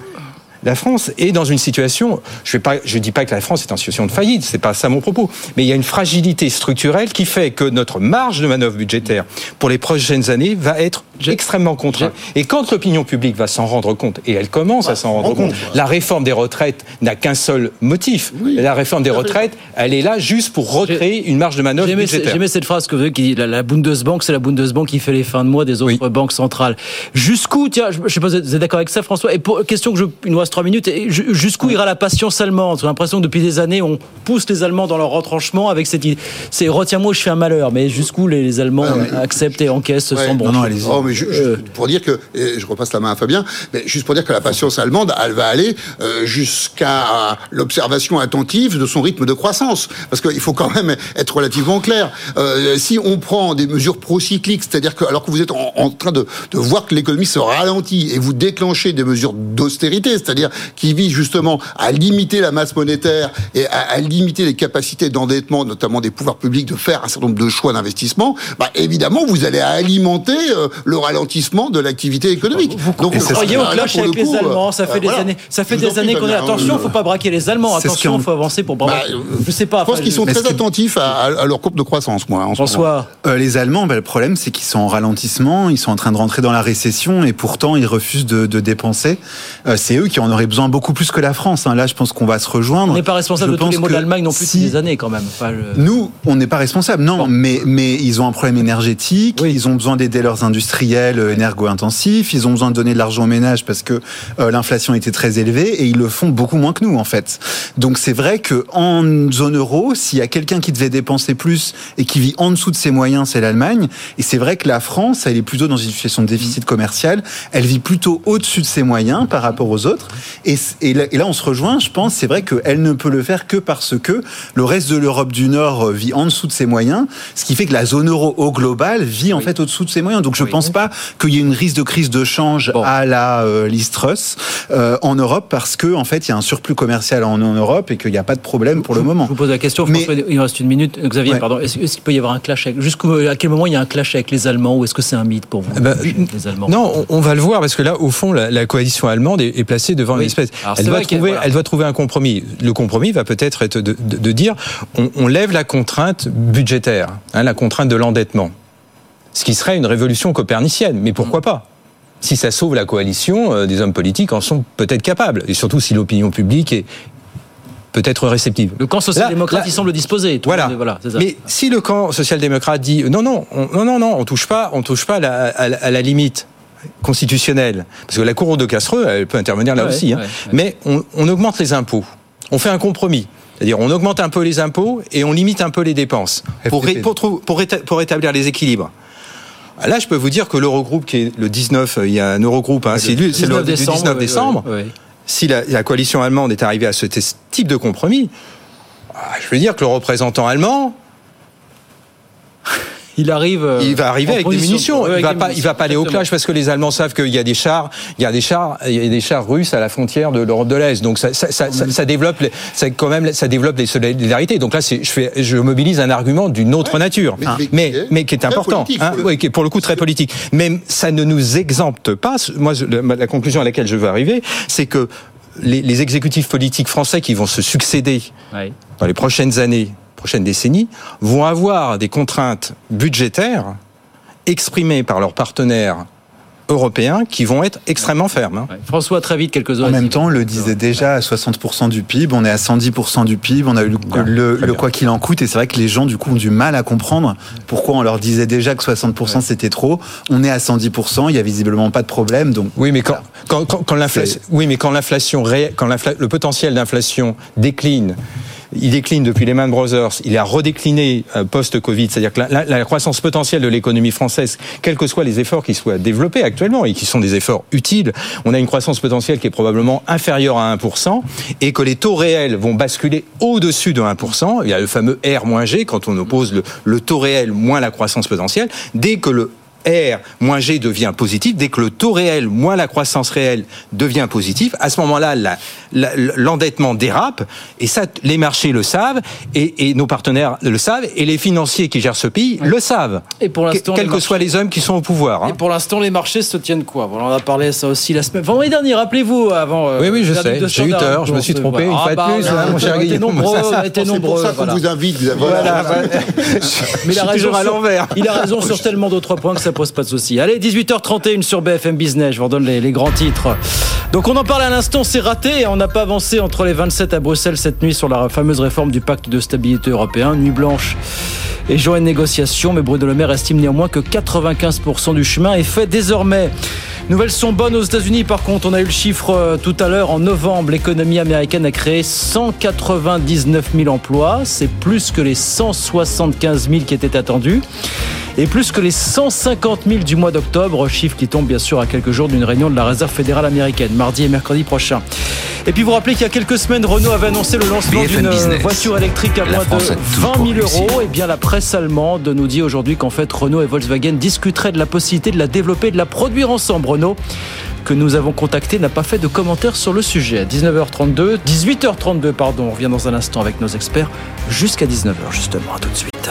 la France est dans une situation, je ne dis pas que la France est en situation de faillite, c'est pas ça mon propos, mais il y a une fragilité structurelle qui fait que notre marge de manœuvre budgétaire pour les prochaines années va être extrêmement contrainte. Et quand l'opinion publique va s'en rendre compte, et elle commence à s'en rendre compte, la réforme des retraites n'a qu'un seul motif. La réforme des retraites, elle est là juste pour recréer une marge de manœuvre budgétaire. J'aimais cette phrase que vous avez qui dit la, Bundesbank, c'est la Bundesbank qui fait les fins de mois des autres banques centrales. Jusqu'où, tiens, je ne sais pas, vous êtes d'accord avec ça, François? Et pour question que je, reste trois minutes, jusqu'où ira la patience allemande? J'ai l'impression que depuis des années, on pousse les Allemands dans leur retranchement avec cette idée. C'est retiens-moi, je fais un malheur. Mais jusqu'où les, Allemands acceptent et encaissent sans bon non, non, oh, mais euh. pour dire que, je repasse la main à Fabien, mais juste pour dire que la patience allemande, elle va aller euh, jusqu'à l'observation attentive de son rythme de croissance. Parce qu'il faut quand même être relativement clair. Euh, si on prend des mesures procycliques, c'est-à-dire que alors que vous êtes en, train de, de, voir que l'économie se ralentit et vous déclenchez des mesures d'austérité, c'est-à-dire qui visent justement à limiter la masse monétaire et à, limiter les capacités d'endettement, notamment des pouvoirs publics, de faire un certain nombre de choix d'investissement, bah, évidemment, vous allez alimenter le ralentissement de l'activité économique. Vous, Donc, vous croyez au clash avec les Allemands Ça fait des années, ça fait des années qu'on est attention, il faut pas braquer les Allemands. Attention, il faut avancer pour. Bah, je sais pas. Je pense qu'ils sont très attentifs à, leur courbe de croissance, moi. En François, euh, les Allemands, bah, le problème, c'est qu'ils sont en ralentissement, ils sont en train de rentrer dans la récession et pourtant ils refusent de, dépenser. Euh, c'est eux qui en auraient besoin beaucoup plus que la France. Hein. Là, je pense qu'on va se rejoindre. On n'est pas responsable de tous les maux de l'Allemagne non plus si... des années quand même. Nous, on n'est pas responsable, non, mais, mais ils ont un problème énergétique, ils ont besoin d'aider leurs industriels euh, énergo-intensifs, ils ont besoin de donner de l'argent aux ménages parce que l'inflation était très élevée et ils le font beaucoup moins que nous en fait. Donc c'est vrai que en zone euro, s'il y a quelqu'un qui devait dépenser plus et qui vit en dessous de ses moyens, c'est l'Allemagne. Et c'est vrai que la France, elle est plutôt dans une situation de déficit commercial. Elle vit plutôt au-dessus de ses moyens par rapport aux autres. Et, et, là, on se rejoint, je pense. C'est vrai qu'elle ne peut le faire que parce que le reste de l'Europe du Nord vit en dessous de ses moyens, ce qui fait que la zone euro au global vit en fait au-dessous de ses moyens. Donc je ne pense pas qu'il y ait une risque de crise de change à la euh, Listrus euh, en Europe parce que en fait il y a un surplus commercial en, Europe et qu'il n'y a pas de problème pour le moment. Je vous pose la question, François, il reste une minute. Xavier, pardon, est-ce, qu'il peut y avoir un clash avec, jusqu'à quel moment il y a un clash avec les Allemands ou est-ce que c'est un mythe pour vous ben, les Allemands? Non, on, va le voir parce que là, au fond, la, coalition allemande est, placée devant une espèce. elle, doit trouver, elle doit trouver un compromis. Le compromis va peut-être être de, dire on, lève la contrainte budgétaire, hein, la contrainte de l'endettement. Ce qui serait une révolution copernicienne, mais pourquoi pas? Si ça sauve la coalition, euh, des hommes politiques en sont peut-être capables, et surtout si l'opinion publique est, peut-être réceptive. Le camp social-démocrate il semble disposé. Voilà. voilà Mais si le camp social-démocrate dit non, non, on, non, non, non, on touche pas, on touche pas à la, limite constitutionnelle, parce que la Cour de Castreux, elle peut intervenir là aussi, hein. mais on, augmente les impôts. On fait un compromis. C'est-à-dire, on augmente un peu les impôts et on limite un peu les dépenses pour, pour, pour, établir les équilibres. Là, je peux vous dire que l'Eurogroupe, qui est le 19, il y a un Eurogroupe, hein, c'est le 19 décembre si la, coalition allemande est arrivée à ce type de compromis, ah, je veux dire que le représentant allemand, il arrive. Euh, il va arriver avec des munitions. il va pas, il va pas aller au clash parce que les Allemands savent qu'il y a des chars, il y a des chars, il y a des chars russes à la frontière de l'Europe de l'Est. Donc ça, ça, ça, ça, développe, ça quand même, ça développe des solidarités. Donc là, je fais, je mobilise un argument d'une autre nature, mais, mais, qui est important, hein, oui, qui est pour le coup très politique. Mais ça ne nous exempte pas. Moi, la conclusion à laquelle je veux arriver, c'est que les, les, exécutifs politiques français qui vont se succéder dans les prochaines années prochaines décennies, vont avoir des contraintes budgétaires exprimées par leurs partenaires européens qui vont être extrêmement fermes. Hein. François, très vite, quelques En même temps, on le disait déjà à 60% du PIB, on est à 110% du PIB, on a eu le, quoi qu'il en coûte, et c'est vrai que les gens, du coup, ont du mal à comprendre pourquoi on leur disait déjà que 60% c'était trop. On est à 110%, il y a visiblement pas de problème. Donc, oui, mais quand, quand, quand, l'inflation, oui, mais quand l'inflation, quand le potentiel d'inflation décline, il décline depuis Lehman Brothers, il a redécliné euh, post-Covid, c'est-à-dire que la, croissance potentielle de l'économie française, quels que soient les efforts qui soient développés actuellement et qui sont des efforts utiles, on a une croissance potentielle qui est probablement inférieure à 1% et que les taux réels vont basculer au-dessus de 1%. Il y a le fameux R-G quand on oppose le, le taux réel moins la croissance potentielle. Dès que le R moins G devient positif, dès que le taux réel moins la croissance réelle devient positif, à ce moment-là, l'endettement dérape, et ça, les marchés le savent, et, nos partenaires le savent, et les financiers qui gèrent ce pays le savent. Et pour l'instant, quels que soient les hommes qui sont au pouvoir. Hein. Et pour l'instant, les marchés se tiennent quoi? Bon, On a parlé ça aussi la semaine. Vendredi dernier, rappelez-vous avant. Euh, oui, oui, je sais. J'ai eu tort, je me suis trompé une fois de ah, plus, bah, hein, mon cher Guillaume. <laughs> C'est pour ça qu'on vous invite. Vous avez voilà, Mais il a raison à l'envers. Il a raison <laughs> sur tellement d'autres points que ça pose pas de souci. Allez, 18h31 sur BFM Business. Je vous redonne les, les grands titres. Donc on en parle à l'instant, c'est raté. On n'a pas avancé entre les 27 à Bruxelles cette nuit sur la fameuse réforme du pacte de stabilité européen. Nuit blanche et jour de négociation. Mais Bruno Le Maire estime néanmoins que 95% du chemin est fait désormais. Nouvelles sont bonnes aux États-Unis. Par contre, on a eu le chiffre euh, tout à l'heure. En novembre, l'économie américaine a créé 199 000 emplois. C'est plus que les 175 000 qui étaient attendus et plus que les 150 000 du mois d'octobre, chiffre qui tombe bien sûr à quelques jours d'une réunion de la Réserve fédérale américaine, mardi et mercredi prochain. Et puis vous rappelez qu'il y a quelques semaines, Renault avait annoncé le lancement d'une voiture électrique à moins de 20 000 euros. Et eh bien la presse allemande nous dit aujourd'hui qu'en fait Renault et Volkswagen discuteraient de la possibilité de la développer, de la produire ensemble. Renault que nous avons contacté n'a pas fait de commentaires sur le sujet. 19h32, 18h32 pardon, on revient dans un instant avec nos experts jusqu'à 19h justement. À tout de suite.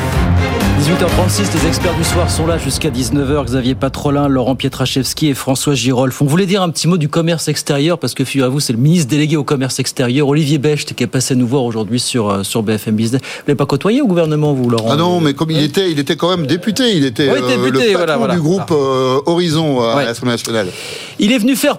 18h36, les experts du soir sont là jusqu'à 19h. Xavier Patrolin, Laurent Pietraszewski et François Girolf. On voulait dire un petit mot du commerce extérieur parce que figurez-vous, c'est le ministre délégué au commerce extérieur, Olivier Becht, qui est passé nous voir aujourd'hui sur, euh, sur BFM Business. Vous l'avez pas côtoyé au gouvernement, vous, Laurent Ah non, mais comme il était, il était quand même député. Il était, euh, le patron du groupe euh, Horizon à l'Assemblée nationale. Il est venu faire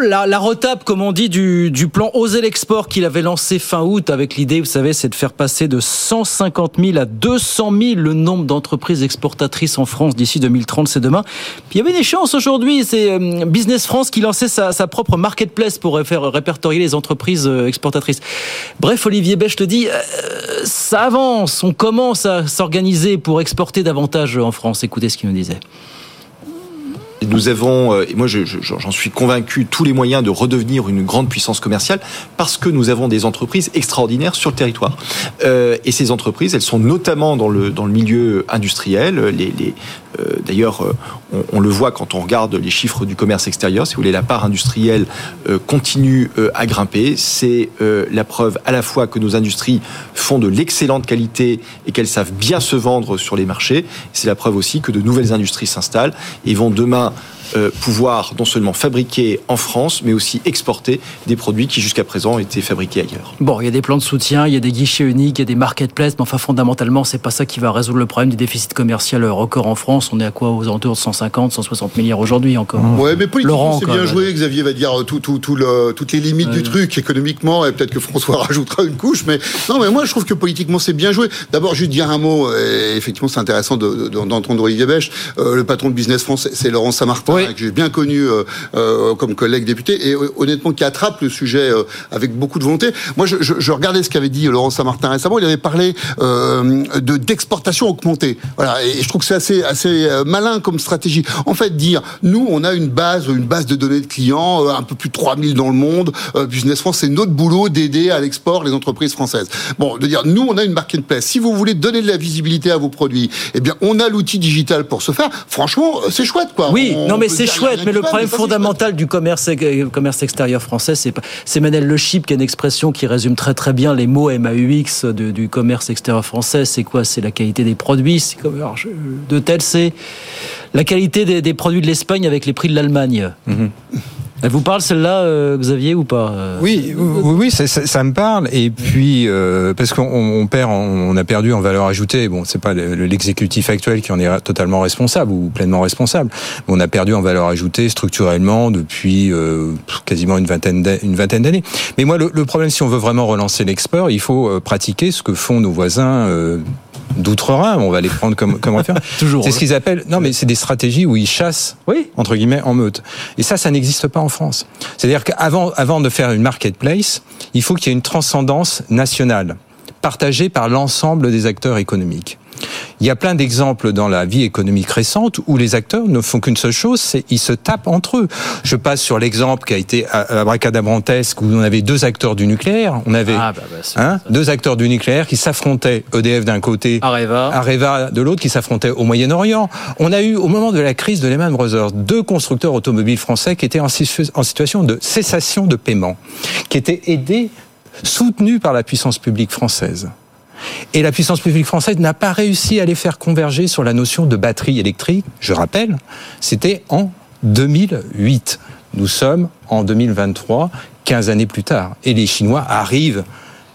la, la retape, comme on dit, du, du plan Oser l'export qu'il avait lancé fin août avec l'idée, vous savez, c'est de faire passer de 150 000 à 200 000 le nombre d'entreprises exportatrices en France d'ici 2030, c'est demain. Puis il y avait des chances aujourd'hui, c'est euh, Business France qui lançait sa, propre marketplace pour faire répertorier les entreprises euh, exportatrices. Bref, Olivier Bech te dit, euh, ça avance, on commence à s'organiser pour exporter davantage en France. Écoutez ce qu'il nous disait. Nous avons, et moi j'en suis convaincu, tous les moyens de redevenir une grande puissance commerciale parce que nous avons des entreprises extraordinaires sur le territoire. et ces entreprises, elles sont notamment dans le, dans le milieu industriel. Les, les, euh, d'ailleurs, euh, on, le voit quand on regarde les chiffres du commerce extérieur. Si vous voulez, la part industrielle euh, continue à grimper. C'est la preuve à la fois que nos industries font de l'excellente qualité et qu'elles savent bien se vendre sur les marchés. C'est la preuve aussi que de nouvelles industries s'installent et vont demain euh, pouvoir non seulement fabriquer en France, mais aussi exporter des produits qui jusqu'à présent étaient fabriqués ailleurs. Bon, il y a des plans de soutien, il y a des guichets uniques, il y a des marketplaces, mais enfin fondamentalement, c'est pas ça qui va résoudre le problème du déficit commercial record en France. On est à quoi aux alentours de 150, 160 milliards aujourd'hui encore. Ouais, mais politiquement, c'est bien joué. Xavier va dire tout, tout, tout le, toutes les limites du truc économiquement, et peut-être que François <laughs> rajoutera une couche. Mais non, mais moi, je trouve que politiquement, c'est bien joué. D'abord, juste dire un mot. Et effectivement, c'est intéressant d'entendre Olivier Bech. Euh, le patron de Business France, c'est Laurent Saint-Martin que j'ai bien connu euh, euh, comme collègue député, et honnêtement qui attrape le sujet euh, avec beaucoup de volonté. Moi, je, je, je regardais ce qu'avait dit Laurent Saint-Martin récemment. Il avait parlé de d'exportation augmentée. Voilà, et je trouve que c'est assez assez malin comme stratégie. En fait, dire nous, on a une base, une base de données de clients, un peu plus de 3000 dans le monde. Business France, c'est notre boulot d'aider à l'export les entreprises françaises. Bon, de dire nous, on a une marketplace. Si vous voulez donner de la visibilité à vos produits, eh bien, on a l'outil digital pour ce faire. Franchement, c'est chouette, quoi. Oui, non, mais c'est chouette mais le problème fondamental du commerce, commerce extérieur français, c'est c'est Manel Le Chip qui est une expression qui résume très très bien les mots MAUX du commerce extérieur français. C'est quoi? C'est la qualité des produits. C'est comme de tel, c'est la qualité des, produits de l'Espagne avec les prix de l'Allemagne. Mhm. Elle vous parle celle-là, euh, Xavier, ou pas euh Oui, oui, oui ça, ça, me parle. Et puis euh, parce qu'on perd, on a perdu en valeur ajoutée. Bon, c'est pas l'exécutif actuel qui en est totalement responsable ou pleinement responsable. On a perdu en valeur ajoutée structurellement depuis quasiment une vingtaine d'années. Mais moi, le, le, problème, si on veut vraiment relancer l'export, il faut pratiquer ce que font nos voisins d'outre-Rhin, on va les prendre comme, comme <laughs> référence. Toujours. C'est ce qu'ils appellent, non mais c'est des stratégies où ils chassent, oui. entre guillemets, en meute. Et ça, ça n'existe pas en France. C'est-à-dire qu'avant avant de faire une marketplace, il faut qu'il y ait une transcendance nationale, partagée par l'ensemble des acteurs économiques. Il y a plein d'exemples dans la vie économique récente où les acteurs ne font qu'une seule chose, c'est ils se tapent entre eux. Je passe sur l'exemple qui a été abracadabrantesque où on avait deux acteurs du nucléaire. On avait ah, bah, bah, hein, deux acteurs du nucléaire qui s'affrontaient, EDF d'un côté, Areva, Areva de l'autre, qui s'affrontaient au Moyen-Orient. On a eu, au moment de la crise de Lehman Brothers, deux constructeurs automobiles français qui étaient en situation de cessation de paiement, qui étaient aidés, soutenus par la puissance publique française. Et la puissance publique française n'a pas réussi à les faire converger sur la notion de batterie électrique. Je rappelle, c'était en 2008. Nous sommes en 2023, 15 années plus tard. Et les Chinois arrivent,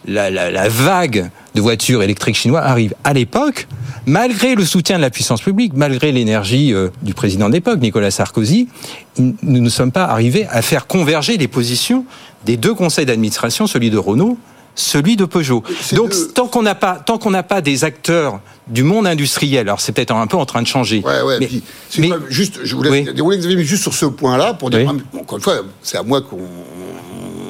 la, la vague de voitures électriques chinois arrive à l'époque, malgré le soutien de la puissance publique, malgré l'énergie euh, du président d'époque, Nicolas Sarkozy, nous ne sommes pas arrivés à faire converger les positions des deux conseils d'administration, celui de Renault celui de Peugeot. Donc tant qu'on n'a pas tant qu'on n'a pas des acteurs du monde industriel, alors c'est peut-être un peu en train de changer. Ouais, ouais, mais, juste, je voulais dérouler Xavier, juste sur ce point-là pour dire encore une fois, c'est à moi qu'on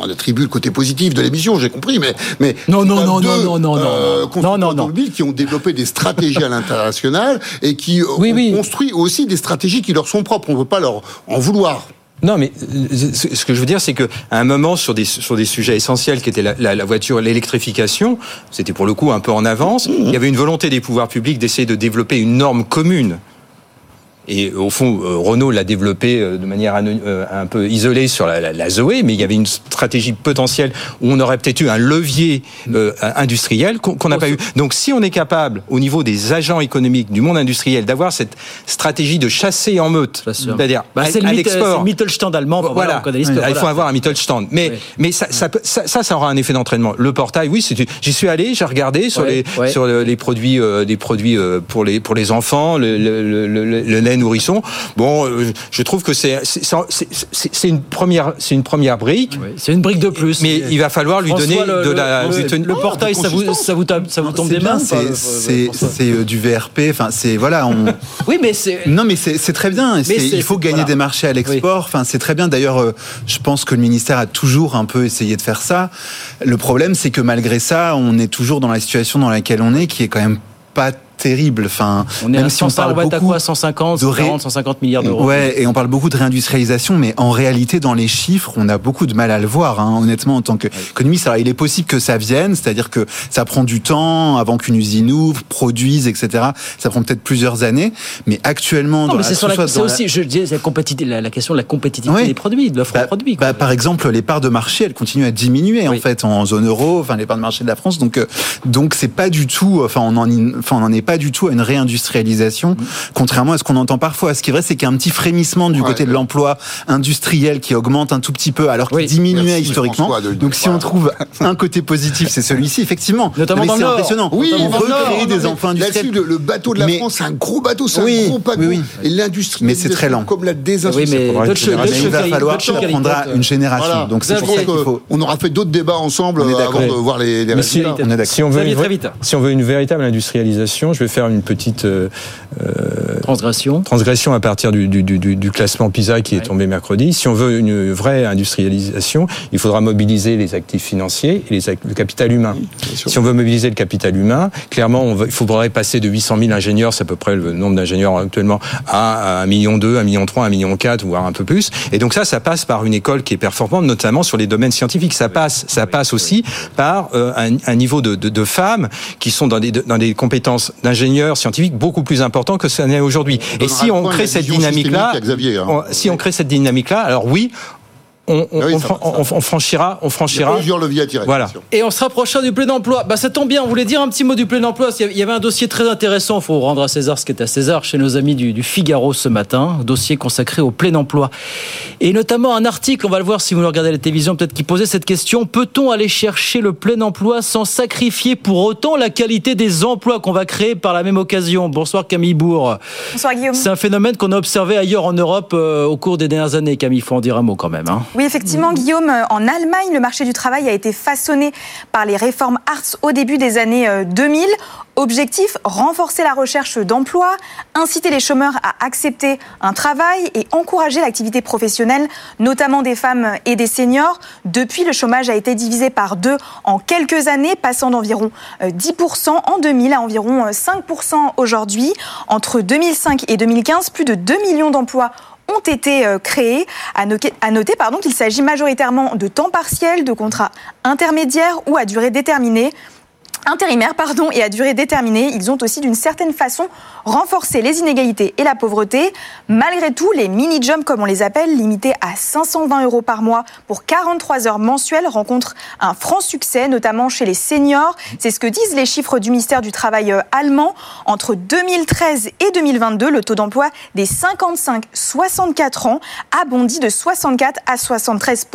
on attribue le côté positif de l'émission, j'ai compris, mais mais non non non, non non non euh, non non non qui ont développé des stratégies à l'international et qui ont construit aussi des stratégies qui leur sont propres. On ne veut pas leur en vouloir. Non, mais euh, ce que je veux dire, c'est que à un moment, sur des sur des sujets essentiels qui étaient la, la, la voiture, l'électrification, c'était pour le coup un peu en avance. Mmh. Il y avait une volonté des pouvoirs publics d'essayer de développer une norme commune et au fond, euh, Renault l'a développé euh, de manière euh, un peu isolée sur la, la, Zoé, mais il y avait une stratégie potentielle où on aurait peut-être eu un levier industriel qu'on n'a pas eu. Donc si on est capable, au niveau des agents économiques du monde industriel, d'avoir cette stratégie de chasser en meute, c'est-à-dire bah, à, l'export. Mittelstand allemand. Voilà, il faut avoir un Mittelstand. Mais, mais ça, ça, ça, ça, aura un effet d'entraînement. Le portail, oui, j'y suis allé, j'ai regardé sur, les, sur les produits, pour, les, pour les enfants, le, le, le, le nourrissons. Bon, euh, je trouve que c'est c'est une première c'est une première brique. c'est une brique de plus. Mais il va falloir lui donner de la le, portail. Ça vous ça vous ça vous tombe des mains. C'est euh, du VRP. Enfin, c'est voilà. On... <laughs> oui, mais c'est non, mais c'est très bien. il faut gagner des marchés à l'export. Enfin, c'est très bien. D'ailleurs, euh, je pense que le ministère a toujours un peu essayé de faire ça. Le problème, c'est que malgré ça, on est toujours dans la situation dans laquelle on est, qui est quand même pas terrible. Enfin, on est même si on parle beaucoup à quoi 150, 40, 150 milliards d'euros. Ouais, et on parle beaucoup de réindustrialisation, mais en réalité, dans les chiffres, on a beaucoup de mal à le voir. Hein, honnêtement, en tant qu'économiste, alors il est possible que ça vienne, c'est-à-dire que ça prend du temps avant qu'une usine ouvre, produise, etc. Ça prend peut-être plusieurs années, mais actuellement, non, mais c'est aussi, je dis, la, la, question de la compétitivité des produits, de l'offre bah, de produits. Bah, par exemple, les parts de marché, elles continuent à diminuer en fait en zone euro, enfin les parts de marché de la France. Donc, euh, donc c'est pas du tout, enfin on en, enfin on en est pas du tout à une réindustrialisation, contrairement à ce qu'on entend parfois. Ce qui est vrai, c'est qu'il y a un petit frémissement du côté de l'emploi industriel qui augmente un tout petit peu, alors qu'il diminuait historiquement. Donc si on trouve un côté positif, c'est celui-ci, effectivement. <laughs> Notamment dans le impressionnant. Oui, on veut créer des emplois industriels. Le, le bateau de la France, c'est un gros bateau, c'est un gros paquebot. Oui, Et l'industrie, mais c'est très lent. Comme la désindustrialisation. Oui, mais il va falloir, ça prendra une génération. Donc c'est pour ça qu'il faut. On aura fait d'autres débats ensemble avant de voir les résultats. Si on veut une véritable industrialisation, je vais faire une petite euh, euh, transgression. transgression à partir du, du, du, du classement PISA qui est tombé mercredi. Si on veut une vraie industrialisation, il faudra mobiliser les actifs financiers et les, le capital humain. si on veut mobiliser le capital humain, clairement, on il faudrait passer de 800 000 ingénieurs, c'est à peu près le nombre d'ingénieurs actuellement, à 1 million 2, 1 million 3, 1 million 4, voire un peu plus. Et donc ça, ça passe par une école qui est performante, notamment sur les domaines scientifiques. Ça passe, ça passe aussi par euh, un, un, niveau de, de, de femmes qui sont dans des, dans des compétences d'ingénieurs scientifique beaucoup plus important que ce n'est aujourd'hui. Et si on crée cette dynamique-là, hein. si on crée cette dynamique-là, alors oui, on, on, franchira, on franchira. Voilà. Et on se rapprochera du plein emploi. Bah, ça tombe bien. On voulait dire un petit mot du plein emploi. Il y avait un dossier très intéressant. Il faut rendre à César ce qui est à César chez nos amis du, Figaro ce matin. Un dossier consacré au plein emploi. Et notamment un article, on va le voir si vous le regardez à la télévision, peut-être qui posait cette question. Peut-on aller chercher le plein emploi sans sacrifier pour autant la qualité des emplois qu'on va créer par la même occasion? Bonsoir Camille Bourg. Bonsoir Guillaume. C'est un phénomène qu'on a observé ailleurs en Europe euh, au cours des dernières années. Camille, il faut en dire un mot quand même. Hein. Oui, effectivement, Guillaume, en Allemagne, le marché du travail a été façonné par les réformes Hartz au début des années 2000. Objectif, renforcer la recherche d'emploi, inciter les chômeurs à accepter un travail et encourager l'activité professionnelle, notamment des femmes et des seniors. Depuis, le chômage a été divisé par deux en quelques années, passant d'environ 10% en 2000 à environ 5% aujourd'hui. Entre 2005 et 2015, plus de 2 millions d'emplois ont été euh, créés. À noter, pardon, qu'il s'agit majoritairement de temps partiel, de contrats intermédiaires ou à durée déterminée intérimaires et à durée déterminée. Ils ont aussi d'une certaine façon renforcé les inégalités et la pauvreté. Malgré tout, les mini-jobs, comme on les appelle, limités à 520 euros par mois pour 43 heures mensuelles, rencontrent un franc succès, notamment chez les seniors. C'est ce que disent les chiffres du ministère du Travail euh, allemand. Entre 2013 et 2022, le taux d'emploi des 55-64 ans a bondi de 64 à 73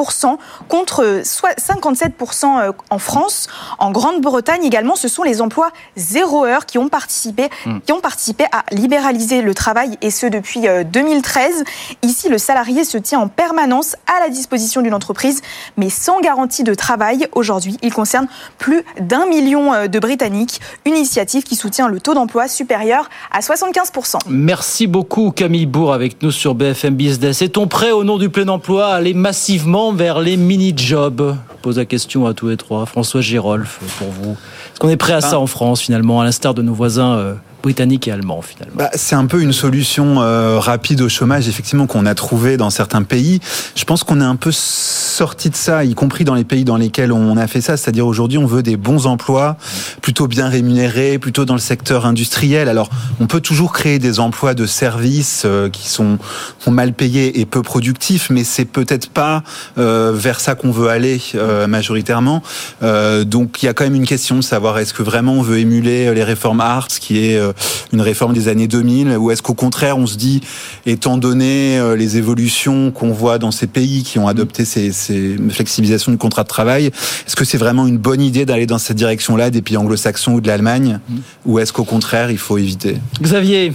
contre 57 euh, en France. En Grande-Bretagne également, ce sont les emplois zéro heure qui ont participé, hmm. qui ont participé à libéraliser le travail et ce depuis 2013. Euh, Ici, le salarié se tient en permanence à la disposition d'une entreprise, mais sans garantie de travail. Aujourd'hui, il concerne plus d'un million euh, de Britanniques. Une initiative qui soutient le taux d'emploi supérieur à 75%. Merci beaucoup Camille Bourg avec nous sur BFM Business. Est-on prêt au nom du plein emploi à aller massivement vers les mini-jobs? Pose la question à tous les trois. François Gérolf, pour vous. Est-ce qu'on est prêt à ça en France, finalement, à l'instar de nos voisins euh, britanniques et allemands finalement. Bah, c'est un peu une solution euh, rapide au chômage effectivement qu'on a trouvé dans certains pays. Je pense qu'on est un peu sorti de ça, y compris dans les pays dans lesquels on a fait ça. C'est-à-dire aujourd'hui on veut des bons emplois, plutôt bien rémunérés, plutôt dans le secteur industriel. Alors on peut toujours créer des emplois de services euh, qui sont, mal payés et peu productifs, mais c'est peut-être pas vers ça qu'on veut aller majoritairement. donc il y a quand même une question de savoir est-ce que vraiment on veut émuler les réformes Hartz, qui est une réforme des années 2000, ou est-ce qu'au contraire on se dit, étant donné euh, les évolutions qu'on voit dans ces pays qui ont adopté ces, ces flexibilisations du contrat de travail, est-ce que c'est vraiment une bonne idée d'aller dans cette direction-là des pays anglo-saxons ou de l'Allemagne, ou est-ce qu'au contraire il faut éviter? Xavier.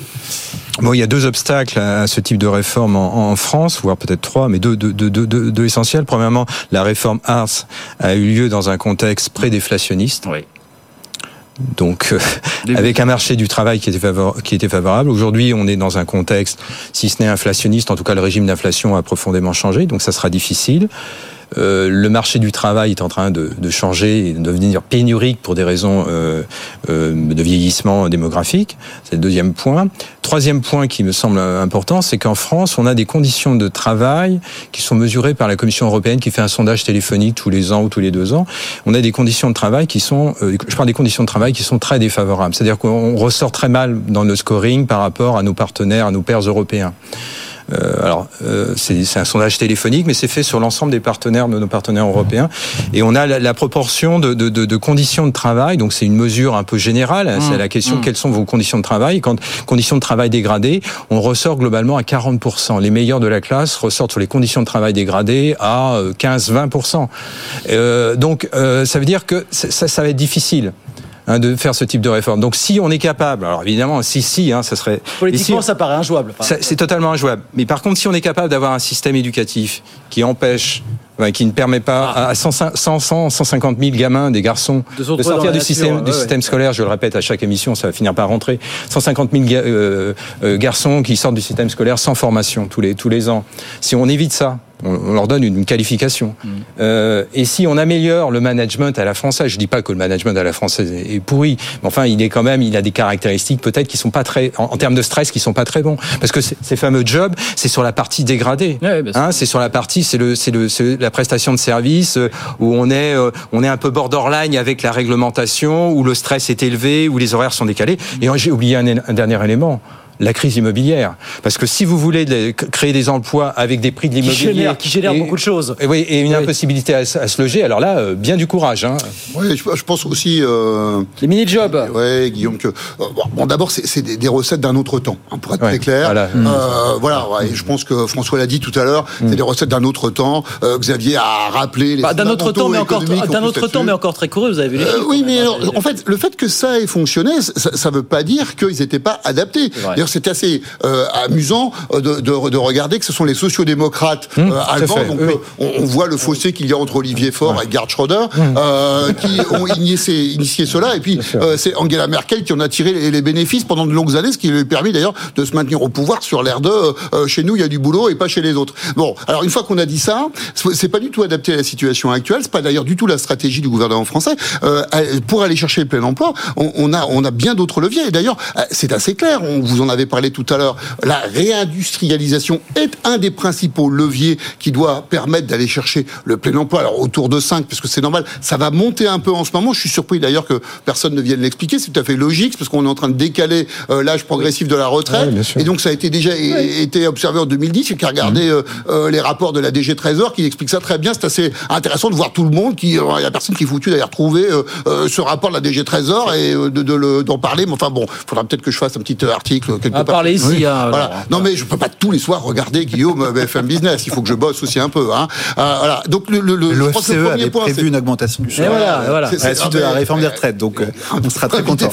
Bon, il y a deux obstacles à ce type de réforme en, France, voire peut-être trois, mais deux, deux, deux, deux, essentiels. Premièrement, la réforme ARS a eu lieu dans un contexte pré-déflationniste. Oui donc euh, avec un marché du travail qui était, qui était favorable. Aujourd'hui, on est dans un contexte, si ce n'est inflationniste, en tout cas le régime d'inflation a profondément changé, donc ça sera difficile. Euh, le marché du travail est en train de, de, changer et de devenir pénurique pour des raisons euh, euh, de vieillissement démographique. C'est le deuxième point. Troisième point qui me semble important, c'est qu'en France, on a des conditions de travail qui sont mesurées par la Commission européenne qui fait un sondage téléphonique tous les ans ou tous les deux ans. On a des conditions de travail qui sont, euh, je parle des conditions de travail qui sont très défavorables. C'est-à-dire qu'on ressort très mal dans le scoring par rapport à nos partenaires, à nos pairs européens. Euh, alors, euh, c'est un sondage téléphonique, mais c'est fait sur l'ensemble des partenaires, de nos partenaires européens. Et on a la, proportion de, de, de, conditions de travail. Donc, c'est une mesure un peu générale. Hein, c'est mmh. la question mmh. quelles sont vos conditions de travail. Quand conditions de travail dégradées, on ressort globalement à 40%. Les meilleurs de la classe ressortent sur les conditions de travail dégradées à 15-20%. Euh, donc, euh, ça veut dire que ça, ça va être difficile. Hein, de faire ce type de réforme. Donc si on est capable, alors évidemment, si, si, hein, ça serait... Politiquement, ça paraît injouable. C'est totalement injouable. Mais par contre, si on est capable d'avoir un système éducatif qui empêche qui ne permet pas ah. à 100, 100, 150 000 gamins, des garçons, de, sortir du système, du système scolaire. Je le répète à chaque émission, ça va finir par rentrer. 150 000 euh, euh, garçons qui sortent du système scolaire sans formation tous les tous les ans. Si on évite ça, on, leur donne une qualification. Mm. Euh, et si on améliore le management à la française, je dis pas que le management à la française est pourri, mais enfin, il est quand même, il a des caractéristiques peut-être qui sont pas très, en, termes de stress, qui sont pas très bons. Parce que ces fameux jobs, c'est sur la partie dégradée. hein, c'est sur la partie, c'est le, c'est le, la prestation de service euh, où on est, euh, on est un peu borderline avec la réglementation, où le stress est élevé, où les horaires sont décalés. Et j'ai oublié un dernier élément la crise immobilière. Parce que si vous voulez créer des emplois avec des prix de l'immobilier... Qui génèrent, beaucoup de choses. Et, oui, et une impossibilité à, se loger, alors là, euh, bien du courage. Hein. Oui, je, pense aussi... Euh... Les mini-jobs. Oui, Guillaume, que... Euh, bon, d'abord, c'est des, recettes d'un autre temps, hein, pour être très clair. Voilà, euh, voilà et je pense que François l'a dit tout à l'heure, c'est mm. des recettes d'un autre temps. Xavier a rappelé les... Bah, d'un autre temps, mais encore, d'un autre temps, mais encore très couru, vous avez vu les Oui, mais alors, en fait, le fait que ça ait fonctionné, ça ne veut pas dire qu'ils n'étaient pas adaptés. D'ailleurs, c'est assez euh, amusant euh, de, de, de, regarder que ce sont les sociodémocrates Mmh, euh, allemands. Donc, on, on, voit le fossé qu'il y a entre Olivier Faure et Gerd Schröder, mmh. qui ont initié, initié cela. Et puis, c'est Angela Merkel qui en a tiré les, les, bénéfices pendant de longues années, ce qui lui a permis d'ailleurs de se maintenir au pouvoir sur l'air de chez nous, il y a du boulot et pas chez les autres. Bon, alors une fois qu'on a dit ça, c'est pas du tout adapté à la situation actuelle. C'est pas d'ailleurs du tout la stratégie du gouvernement français euh, pour aller chercher le plein emploi. On, on a on a bien d'autres leviers. Et d'ailleurs, c'est assez clair. On vous en avait parlé tout à l'heure. La réindustrialisation est un des principaux leviers qui doit permettre d'aller chercher le plein emploi. Alors autour de 5, parce que c'est normal. Ça va monter un peu en ce moment. Je suis surpris d'ailleurs que personne ne vienne l'expliquer. C'est tout à fait logique, parce qu'on est en train de décaler euh, l'âge progressif de la retraite. Oui, et donc ça a été déjà oui. été observé en 2010. Et qui a regardé euh, euh, les rapports de la DG Trésor qui explique ça très bien. C'est assez intéressant de voir tout le monde qui, il y a personne qui est foutu d'aller retrouver euh, ce rapport de la DG Trésor et de, de le, d'en parler. Mais enfin bon, il faudra peut-être que je fasse un petit article à part. parler ici. Oui. Hein, voilà. Non mais je peux pas tous les soirs regarder Guillaume BFM Business. Il faut que je bosse aussi un peu. Hein. Euh, voilà. Donc le, le, le, le FCE le avait point, prévu une augmentation du chômage voilà, voilà. à la suite de la réforme des retraites. Donc on sera très content.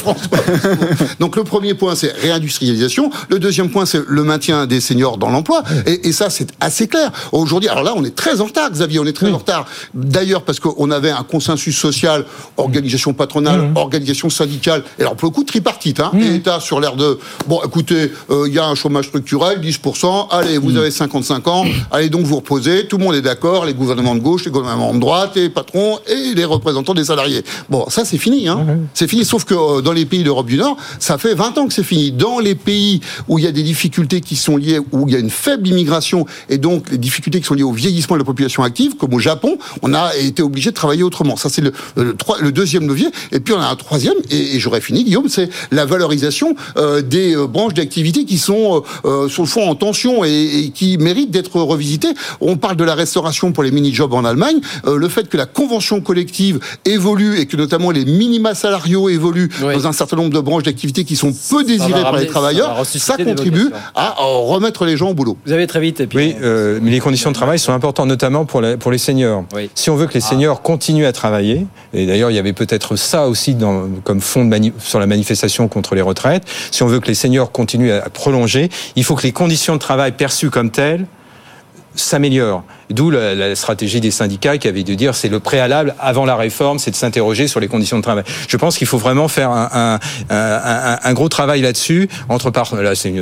<laughs> donc le premier point c'est réindustrialisation. Le deuxième point c'est le maintien des seniors dans l'emploi. Et, et, ça c'est assez clair. Aujourd'hui, alors là on est très en retard, Xavier. On est très oui. en retard. D'ailleurs parce qu'on avait un consensus social, organisation patronale, mmh. organisation syndicale. Et alors pour le coup tripartite. Hein, mmh. Et État sur l'air de bon, écoutez, il euh, y a un chômage structurel, 10%. Allez, vous mmh. avez 55 ans. Allez donc vous reposer. Tout le monde est d'accord. Les gouvernements de gauche, les gouvernements de droite, les patrons et les représentants des salariés. Bon, ça c'est fini. Hein. C'est fini. Sauf que euh, dans les pays d'Europe du Nord, ça fait 20 ans que c'est fini. Dans les pays où il y a des difficultés qui sont liées, où il y a une faible immigration et donc les difficultés qui sont liées au vieillissement de la population active, comme au Japon, on a été obligé de travailler autrement. Ça c'est le, le, le, deuxième levier. Et puis on a un troisième, et, et j'aurais fini, Guillaume, c'est la valorisation euh, des branches d'activité qui sont euh, sur le fond en tension et, et qui méritent d'être revisitées. On parle de la restauration pour les mini-jobs en Allemagne, euh, le fait que la convention collective évolue et que notamment les minima salariaux évoluent oui. dans un certain nombre de branches d'activité qui sont peu désirées par les travailleurs, ça, ça contribue à remettre les gens au boulot. Vous avez très vite. Et puis oui, euh, mais les conditions de travail sont importantes, notamment pour, la, pour les seniors. Oui. Si on veut que les seniors ah. continuent à travailler, et d'ailleurs il y avait peut-être ça aussi dans, comme fond de sur la manifestation contre les retraites, si on veut que les seniors continuent à prolonger, il faut que les conditions de travail perçues comme telles s'améliore. D'où la, la, stratégie des syndicats qui avait de dire c'est le préalable avant la réforme, c'est de s'interroger sur les conditions de travail. Je pense qu'il faut vraiment faire un, un, un, un gros travail là-dessus entre par là c'est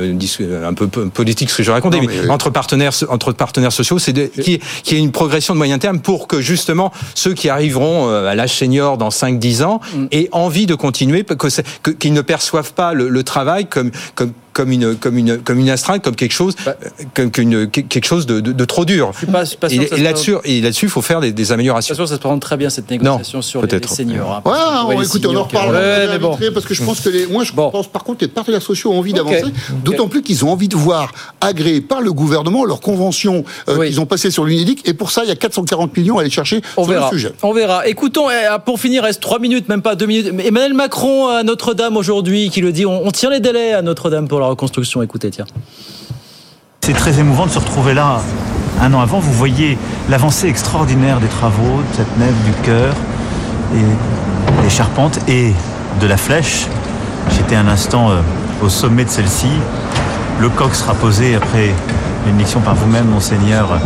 un peu politique ce que je racontais, mais, mais, entre partenaires entre partenaires sociaux, c'est qui qui est une progression de moyen terme pour que justement ceux qui arriveront euh, à l'âge senior dans 5-10 ans mm. aient envie de continuer, que qu'ils qu ne perçoivent pas le, le travail comme comme comme une comme une comme une astreinte, comme quelque chose bah, comme une, quelque chose de, de, de trop dur. Je suis pas, pas et, et là-dessus, et là-dessus, il faut faire des, des améliorations. Sûr, ça se présente très bien cette négociation non, sur les, les seniors. Hein, ouais, on, écoutez, on en reparle. Ouais, bon. Parce que je pense que les, moi, je bon. pense par contre que les partenaires sociaux ont envie d'avancer, okay. d'autant plus qu'ils ont envie de voir agréer par le gouvernement leur convention euh, oui. qu'ils ont passée sur l'UNEDIC. Et pour ça, il y a 440 millions à aller chercher on sur verra. le sujet. On verra. Écoutons, eh, pour finir, il reste 3 minutes, même pas 2 minutes. Emmanuel Macron à Notre-Dame aujourd'hui, qui le dit, on, on tient les délais à Notre-Dame pour la reconstruction. Écoutez, tiens. C'est très émouvant de se retrouver là un an avant. Vous voyez l'avancée extraordinaire des travaux, de cette nef du cœur, et des charpentes et de la flèche. J'étais un instant euh, au sommet de celle-ci. Le coq sera posé après l'émission par vous-même, monseigneur,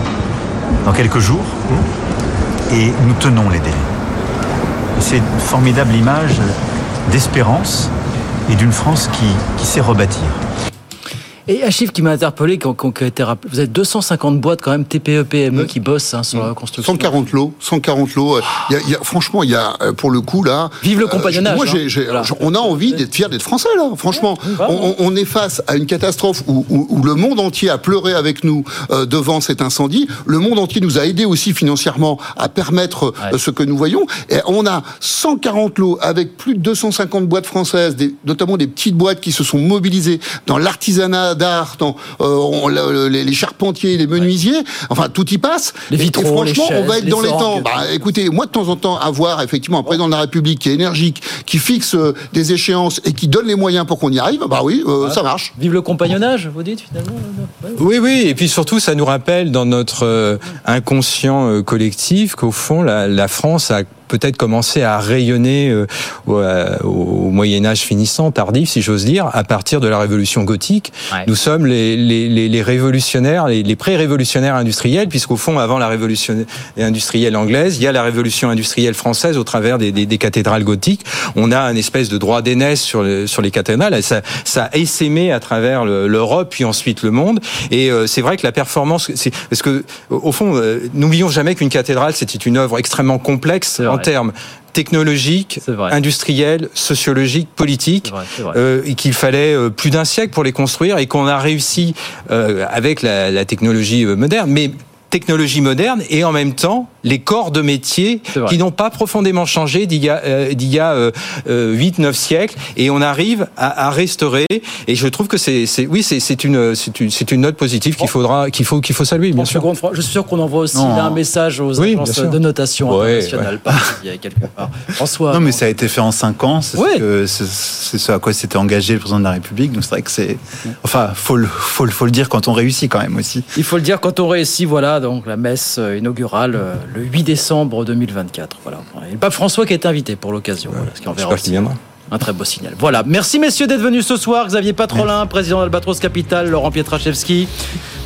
dans quelques jours. Et nous tenons les délais. C'est une formidable image d'espérance et d'une France qui sait rebâtir. Et un chiffre qui m'a interpellé, qui, qui a été rappelé, vous avez 250 boîtes quand même TPE, PME qui bossent hein, sur la construction. 140 lots, 140 lots. Il y a, il y a, franchement, il y a pour le coup là. Vive le compagnonnage. Euh, moi, j'ai, j'ai, voilà. on a envie d'être fier d'être français là. Franchement, ouais, on, on, est face à une catastrophe où, où, où, le monde entier a pleuré avec nous euh, devant cet incendie. Le monde entier nous a aidé aussi financièrement à permettre ouais. euh, ce que nous voyons. Et on a 140 lots avec plus de 250 boîtes françaises, des, notamment des petites boîtes qui se sont mobilisées dans l'artisanat d'art, dans euh, on, le, les, les, charpentiers, les menuisiers, ouais. enfin tout y passe. Les vitraux, et, et franchement, chaises, on va être dans les temps. Bah, écoutez, moi de temps en temps avoir effectivement un président de la République qui est énergique, qui fixe euh, des échéances et qui donne les moyens pour qu'on y arrive, bah oui, euh, ouais. ça marche. Vive le compagnonnage, vous dites finalement. Ouais. Oui, oui, et puis surtout, ça nous rappelle dans notre inconscient collectif qu'au fond, la, la France a peut-être commencé à rayonner euh, au, au Moyen Âge finissant, tardif, si j'ose dire, à partir de la Révolution gothique. Ouais. Nous sommes les, les, les, les révolutionnaires, les, les pré-révolutionnaires industriels, puisqu'au fond, avant la révolution industrielle anglaise, il y a la révolution industrielle française au travers des, des, des cathédrales gothiques. On a un espèce de droit d'aînesse sur, le- sur les cathédrales. Et ça, ça a essaimé à travers le- l'Europe, puis ensuite le monde. Et euh, c'est vrai que la performance, c'est parce que au au fond, euh, n'oublions jamais qu'une cathédrale, c'était une œuvre extrêmement complexe en termes technologiques, industriels, sociologiques, politiques, c'est vrai. euh, et qu'il fallait euh, plus d'un siècle pour les construire et qu'on a réussi euh, avec la, la technologie moderne, mais technologie moderne et en même temps les corps de métier qui n'ont pas profondément changé d'il y a, euh, d'il y a euh, euh, 8-9 siècles et on arrive à, à restaurer et je trouve que c'est, c'est oui c'est, c'est une c'est une c'est une note positive qu'il faudra qu'il faut qu'il faut saluer bien sûr. Je suis sûr qu'on envoie aussi Non. un message aux Oui, agences de notation Ouais, internationales. Il y a quelque part. François. Non, mais ça a été fait en cinq ans. C'est ce, que- c'est- c'est ce à quoi s'était engagé le président de la République. Donc c'est vrai que c'est. Enfin, faut le, faut, le, faut le dire quand on réussit quand même aussi. Il faut le dire quand on réussit, voilà, donc la messe euh, inaugurale euh, le 8 décembre 2024. Voilà. Et le pape François qui est invité pour l'occasion. Voilà, ce qui aussi viendra. Un très beau signal. Voilà. Merci messieurs d'être venus ce soir. Xavier Patrolin, président d'Albatros Capital, Laurent Pietraszewski,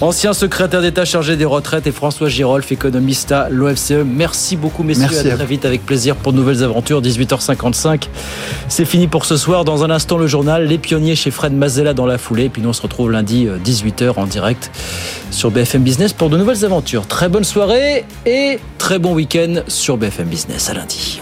ancien secrétaire d'État chargé des retraites et François Girolf, économiste à l'OFCE. Merci beaucoup messieurs. Merci à à très vous. vite avec plaisir pour de nouvelles aventures. 18h55. C'est fini pour ce soir. Dans un instant, le journal Les Pionniers chez Fred Mazella dans la foulée. Et puis nous, on se retrouve lundi euh, 18h en direct sur BFM Business pour de nouvelles aventures. Très bonne soirée et très bon week-end sur BFM Business. À lundi.